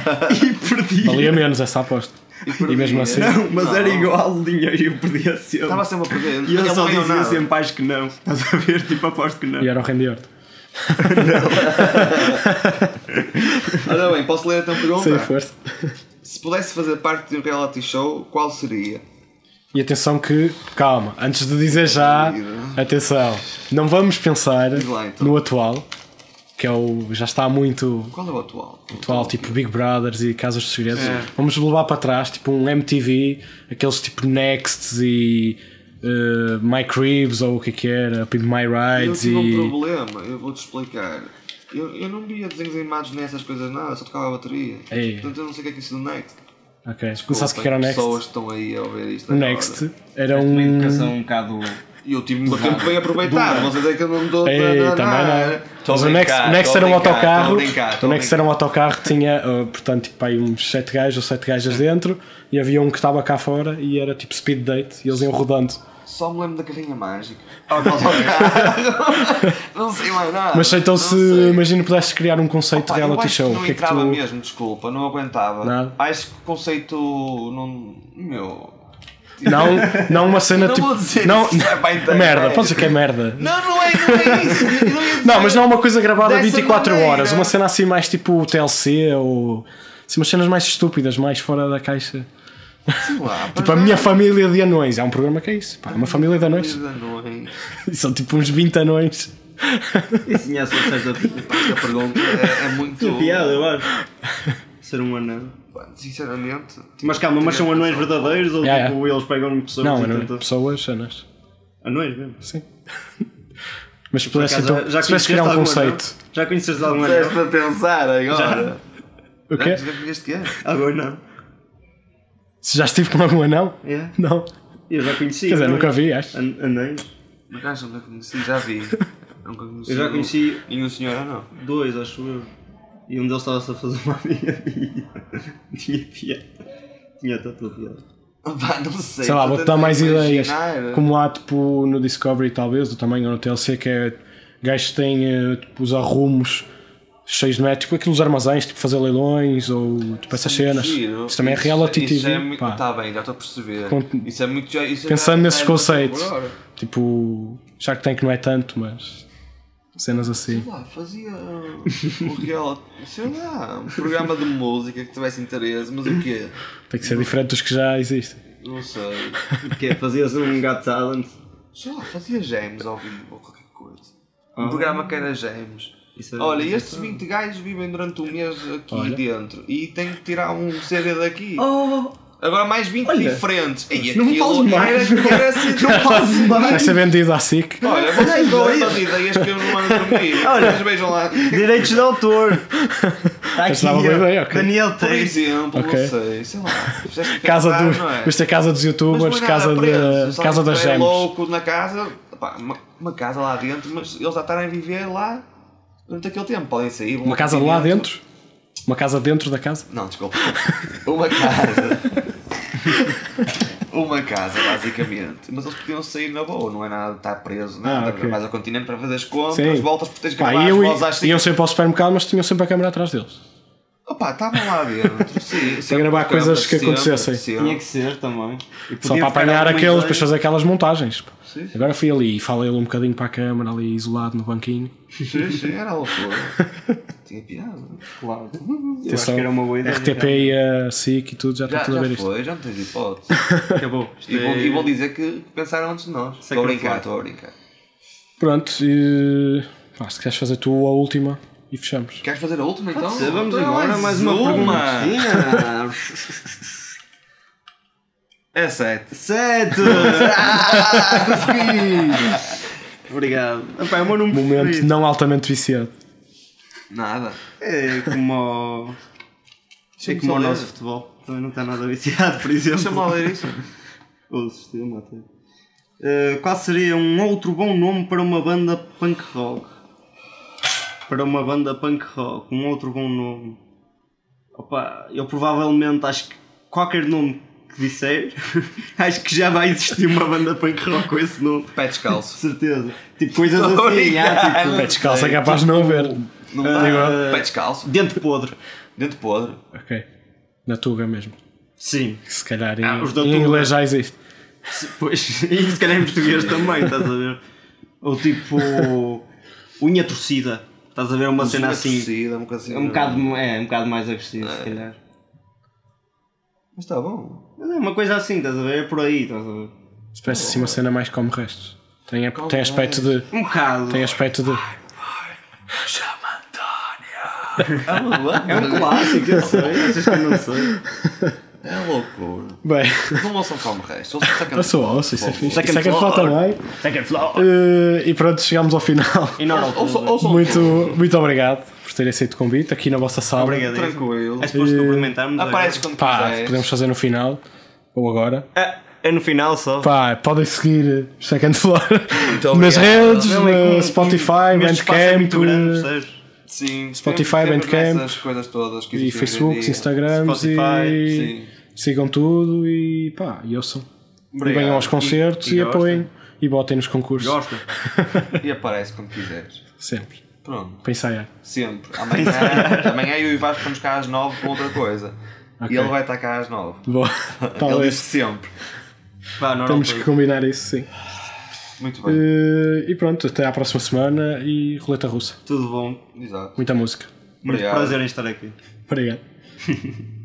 Speaker 4: E perdi.
Speaker 1: Valia menos essa aposta. E mesmo assim.
Speaker 4: Não, mas
Speaker 2: Não.
Speaker 4: era igual o dinheiro e eu perdia sempre.
Speaker 2: Estava sempre a perder.
Speaker 4: E eu
Speaker 2: Ele
Speaker 4: só
Speaker 2: não
Speaker 4: dizia
Speaker 2: nada.
Speaker 4: sempre acho que não. Estás a ver? Tipo, aposto que não.
Speaker 1: E era o Randy Orton.
Speaker 2: Ora bem, posso ler então a pergunta?
Speaker 1: Sem força.
Speaker 2: Se pudesse fazer parte de um reality show, qual seria?
Speaker 1: E atenção que, calma, antes de dizer já, atenção, não vamos pensar
Speaker 2: lá, então.
Speaker 1: no atual, que é o. já está muito
Speaker 2: Qual é o atual?
Speaker 1: atual, tipo Big Brothers e Casas de Segredos.
Speaker 2: É.
Speaker 1: Vamos levar para trás, tipo um MTV, aqueles tipo Nexts e uh, My Cribs ou o que é que era, Pimp My
Speaker 2: Eu
Speaker 1: Rides
Speaker 2: tive um
Speaker 1: e.
Speaker 2: problema, eu vou-te explicar. Eu, eu não via desenhos animados nessas coisas nada, só tocava a bateria.
Speaker 1: Ei.
Speaker 2: Portanto eu não sei o que é que é isso do Next.
Speaker 1: Ok, não sabes o que era o Next?
Speaker 2: pessoas estão aí a ouvir isto
Speaker 1: O. Next era
Speaker 4: Uma
Speaker 1: um.
Speaker 4: educação um bocado.
Speaker 2: E eu tive muito tempo bem aproveitado, vocês é que eu não me dou
Speaker 1: Ei,
Speaker 2: a
Speaker 1: também não. Mas o Next, o Next era um autocarro. O Next era um autocarro que tinha, uh, portanto, tipo, aí uns 7 gajos ou 7 gajas dentro e havia um que estava cá fora e era tipo speed date e eles iam rodando.
Speaker 2: Só me lembro da carrinha mágica. Não sei mais nada.
Speaker 1: Mas então
Speaker 2: Não
Speaker 1: se
Speaker 2: sei.
Speaker 1: imagina pudesses criar um conceito
Speaker 2: eu
Speaker 1: reality show,
Speaker 2: que não
Speaker 1: que é que
Speaker 2: entrava
Speaker 1: tu.
Speaker 2: mesmo, desculpa, não aguentava.
Speaker 1: Nada?
Speaker 2: Acho que o conceito não. Meu.
Speaker 1: Não, não uma cena
Speaker 2: Não
Speaker 1: tipo.
Speaker 2: vou dizer
Speaker 1: não,
Speaker 2: isso, é
Speaker 1: merda, pode dizer que é merda.
Speaker 2: Não, não é, não é isso. Não,
Speaker 1: mas não é uma coisa gravada
Speaker 2: Dessa
Speaker 1: 24
Speaker 2: maneira.
Speaker 1: horas, uma cena assim mais tipo TLC ou. Assim, umas cenas mais estúpidas, mais fora da caixa.
Speaker 2: Lá,
Speaker 1: Tipo a minha família de anões. Há um programa que é isso. Pá, é uma família de anões.
Speaker 2: Anões.
Speaker 1: E são tipo uns 20 anões.
Speaker 4: Tinha essa certa
Speaker 2: Esta pergunta é, é muito.
Speaker 4: piada, eu acho. Ser um anão.
Speaker 2: Sinceramente.
Speaker 4: Mas calma, mas são anões verdadeiros ou
Speaker 1: Yeah,
Speaker 4: tipo eles pegam pessoas
Speaker 1: Não,
Speaker 4: tentam-
Speaker 1: pessoas anões.
Speaker 4: Anões mesmo.
Speaker 1: Sim. Mas se
Speaker 4: Por
Speaker 1: pudesse então. se pudesse criar um conceito.
Speaker 4: anão? Já conheceste algum
Speaker 2: Estás
Speaker 4: anão?
Speaker 2: para pensar agora.
Speaker 1: O quê?
Speaker 2: Já conheceste quê?
Speaker 4: Algum anão?
Speaker 1: Se já estive com algum anão?
Speaker 4: Yeah.
Speaker 1: Não.
Speaker 4: Eu já conheci.
Speaker 1: Quer dizer,
Speaker 4: anões.
Speaker 1: nunca vi, acho.
Speaker 4: An anões?
Speaker 2: Mas acho que nunca conheci, já vi. Nunca conheci.
Speaker 4: Eu já conheci
Speaker 2: Nenhum senhor não.
Speaker 4: dois, acho eu. E um deles estava-se a fazer uma amiga minha. Tinha piada. Tinha tanta piada.
Speaker 2: Pá, não sei.
Speaker 1: Sei lá, vou-te dar mais ideias. Como há tipo no Discovery, talvez, do tamanho ou no TLC, que é gajos que têm eh, tipo, os arrumos cheios de métodos, tipo aqueles armazéns, tipo fazer leilões ou tipo essas cenas.
Speaker 2: Giro.
Speaker 1: Isso também é reality
Speaker 2: isso já é
Speaker 1: TV.
Speaker 2: muito-. Tá bem, já estou a perceber.
Speaker 1: Conto-
Speaker 2: Isso é muito. já- Isso
Speaker 1: Pensando
Speaker 2: já-
Speaker 1: nesses
Speaker 2: já é
Speaker 1: conceitos.
Speaker 2: por hora.
Speaker 1: Tipo, Shark Tank não é tanto, mas cenas assim.
Speaker 2: Sei lá, fazia um reality, sei lá, um programa de música que tivesse interesse, mas o quê?
Speaker 1: Tem que ser diferente dos que já existem.
Speaker 2: Não sei.
Speaker 4: Que é, fazias um Got Talent.
Speaker 2: Sei lá, fazia James ao vivo ou qualquer coisa. Um programa que era James.
Speaker 4: Isso é-
Speaker 2: Olha, estes 20 gajos vivem durante um mês aqui
Speaker 1: Olha.
Speaker 2: dentro e têm que tirar um CD daqui.
Speaker 4: Oh!
Speaker 2: Agora mais 20
Speaker 4: Olha,
Speaker 2: diferentes. E
Speaker 4: não fales mais.
Speaker 2: Era, era assim, não fales
Speaker 1: Vai
Speaker 2: mais.
Speaker 1: ser vendido à SIC.
Speaker 2: Olha, vocês dão essas ideias que eu não ando dormir.
Speaker 4: Olha.
Speaker 2: Vocês vejam lá.
Speaker 4: Direitos de autor! Está aqui,
Speaker 1: ideia, ok.
Speaker 4: Daniel
Speaker 2: Por
Speaker 4: Tate.
Speaker 2: exemplo,
Speaker 1: Ok.
Speaker 2: não sei, sei lá.
Speaker 1: Casa
Speaker 2: pensar,
Speaker 1: do,
Speaker 2: é?
Speaker 1: Isto é casa dos youtubers,
Speaker 2: é nada
Speaker 1: casa,
Speaker 2: preso,
Speaker 1: de, casa das
Speaker 2: é
Speaker 1: gems.
Speaker 2: louco na casa, pá, uma, uma casa lá dentro, mas eles já estarem a viver lá durante aquele tempo. Podem sair.
Speaker 1: Uma casa lá dentro? Uma casa dentro da casa?
Speaker 2: Não, desculpa. Uma casa. Uma casa, basicamente. Mas eles podiam sair na boa, não é nada de estar preso, nada.
Speaker 1: Ah, ok.
Speaker 2: Vais ao continente para fazer as compras,
Speaker 1: Sim.
Speaker 2: voltas por teres que gravar as
Speaker 1: iam,
Speaker 2: vozes às
Speaker 1: iam
Speaker 2: cinco.
Speaker 1: sempre ao supermercado, mas tinham sempre a câmera atrás deles.
Speaker 2: Opa, estavam lá dentro. Sim, sempre
Speaker 1: gravar coisas que
Speaker 2: sempre,
Speaker 1: acontecessem.
Speaker 2: sempre.
Speaker 4: Tinha que ser também. E
Speaker 1: Só para apanhar aqueles, depois fazer aquelas montagens.
Speaker 2: Sim, sim.
Speaker 1: Agora fui ali e falei um bocadinho para a câmara, ali isolado no banquinho.
Speaker 2: Sim, sim, era loucura. Tinha piada.
Speaker 4: Claro. Eu acho
Speaker 1: Atenção,
Speaker 4: que era uma boa ideia.
Speaker 1: RTP e a SIC e tudo, já está
Speaker 2: Já,
Speaker 1: tudo a
Speaker 2: já
Speaker 1: ver isto.
Speaker 2: foi, já não tens hipótese.
Speaker 4: Acabou. Isto
Speaker 2: E vou,
Speaker 4: é-
Speaker 2: e vou dizer que pensaram antes de nós. Estou a brincar, estou a brincar.
Speaker 1: Pronto, e, pá, se queres fazer tu a última e fechamos.
Speaker 2: Queres fazer a última então?
Speaker 4: Vamos
Speaker 2: Então,
Speaker 4: embora, mais uma perguntinha.
Speaker 2: É 7.
Speaker 4: Sete! Obrigado. Epá, é o meu nome
Speaker 1: Momento
Speaker 4: preferido.
Speaker 1: não altamente viciado.
Speaker 2: Nada.
Speaker 4: É como o... É como o nosso futebol. Também não está nada viciado, por exemplo.
Speaker 2: Deixa-me lá ler isso.
Speaker 4: Ou sistema até. Uh, qual seria um outro bom nome para uma banda punk rock? Para uma banda punk rock, um outro bom nome. Opa, eu provavelmente acho que qualquer nome que disser, acho que já vai existir uma banda punk rock com esse nome.
Speaker 2: Pé descalço.
Speaker 4: Certeza. Tipo coisas
Speaker 2: Tô
Speaker 4: assim, ah, tipo,
Speaker 1: Pé descalço é capaz de não haver.
Speaker 2: Não.
Speaker 4: Ah,
Speaker 2: Pé descalço.
Speaker 4: dente podre.
Speaker 2: Dente podre.
Speaker 1: Ok. Na Tuga mesmo.
Speaker 4: Sim.
Speaker 1: Se calhar em,
Speaker 4: Ah, os da
Speaker 1: em
Speaker 4: Tuga.
Speaker 1: inglês já existe.
Speaker 4: Pois, e se calhar em português também, estás a ver? Ou tipo. unha torcida. Estás a ver uma cena assim.
Speaker 2: torcida, um bocado assim.
Speaker 4: É um bocado, é, um bocado mais agressivo, se calhar.
Speaker 2: Mas está bom.
Speaker 4: Mas é uma coisa assim, estás a ver? É por aí, estás a ver?
Speaker 1: Se parece assim uma cena mais como restos. Tem, tem aspecto de.
Speaker 4: Um bocado.
Speaker 1: Tem aspecto de.
Speaker 4: É um clássico, eu sei. Achas que eu não sei?
Speaker 2: É loucura.
Speaker 1: Bem,
Speaker 2: Não ouçam como resto. Ouçam second
Speaker 1: eu sou osso, isso é fixe.
Speaker 4: Second
Speaker 1: Second
Speaker 4: floor.
Speaker 1: floor também.
Speaker 4: Second floor.
Speaker 1: Eh, e pronto, chegamos ao final.
Speaker 4: E não, não,
Speaker 2: Ouçam, ouçam
Speaker 1: Muito, muito obrigado por terem aceito o convite aqui na vossa sala.
Speaker 4: Obrigado.
Speaker 2: Tranquilo.
Speaker 4: É suposto cumprimentarmos
Speaker 2: Apareces quando
Speaker 1: Pá,
Speaker 2: quiseres.
Speaker 1: podemos fazer no final. Ou agora.
Speaker 4: É, é no final só.
Speaker 1: Pá, podem seguir Second Floor
Speaker 2: Muito
Speaker 1: nas redes,
Speaker 4: é
Speaker 1: no Spotify,
Speaker 4: é
Speaker 1: Bandcamp
Speaker 4: muito grande?
Speaker 2: Sim.
Speaker 1: Spotify,
Speaker 2: temos-
Speaker 1: Bandcamp,
Speaker 2: essas coisas todas
Speaker 1: e Facebook,
Speaker 2: dia.
Speaker 1: Instagrams
Speaker 4: Spotify,
Speaker 1: e sigam tudo e pá, e ouçam. E
Speaker 2: Obrigado.
Speaker 1: venham aos concertos
Speaker 4: E-
Speaker 1: e,
Speaker 4: e
Speaker 1: apoiem e botem nos concursos.
Speaker 4: Gosta?
Speaker 2: E aparece quando quiseres.
Speaker 1: Sempre.
Speaker 2: Pronto.
Speaker 1: Para ensaiar.
Speaker 2: Sempre. Amanhã, amanhã eu e o Vasco vamos cá às 9 com outra coisa.
Speaker 1: Ok.
Speaker 2: E ele vai estar cá às 9.
Speaker 1: Boa.
Speaker 2: Ele
Speaker 1: Talvez.
Speaker 2: disse sempre.
Speaker 4: Pá, não,
Speaker 1: Temos
Speaker 4: não,
Speaker 1: que combinar isso, sim.
Speaker 2: Muito bem.
Speaker 1: Eh, e pronto, até à próxima semana e roleta russa.
Speaker 4: Tudo bom.
Speaker 2: Exato.
Speaker 1: Muita música.
Speaker 4: Muito
Speaker 2: Obrigado.
Speaker 4: prazer em estar aqui.
Speaker 1: Obrigado.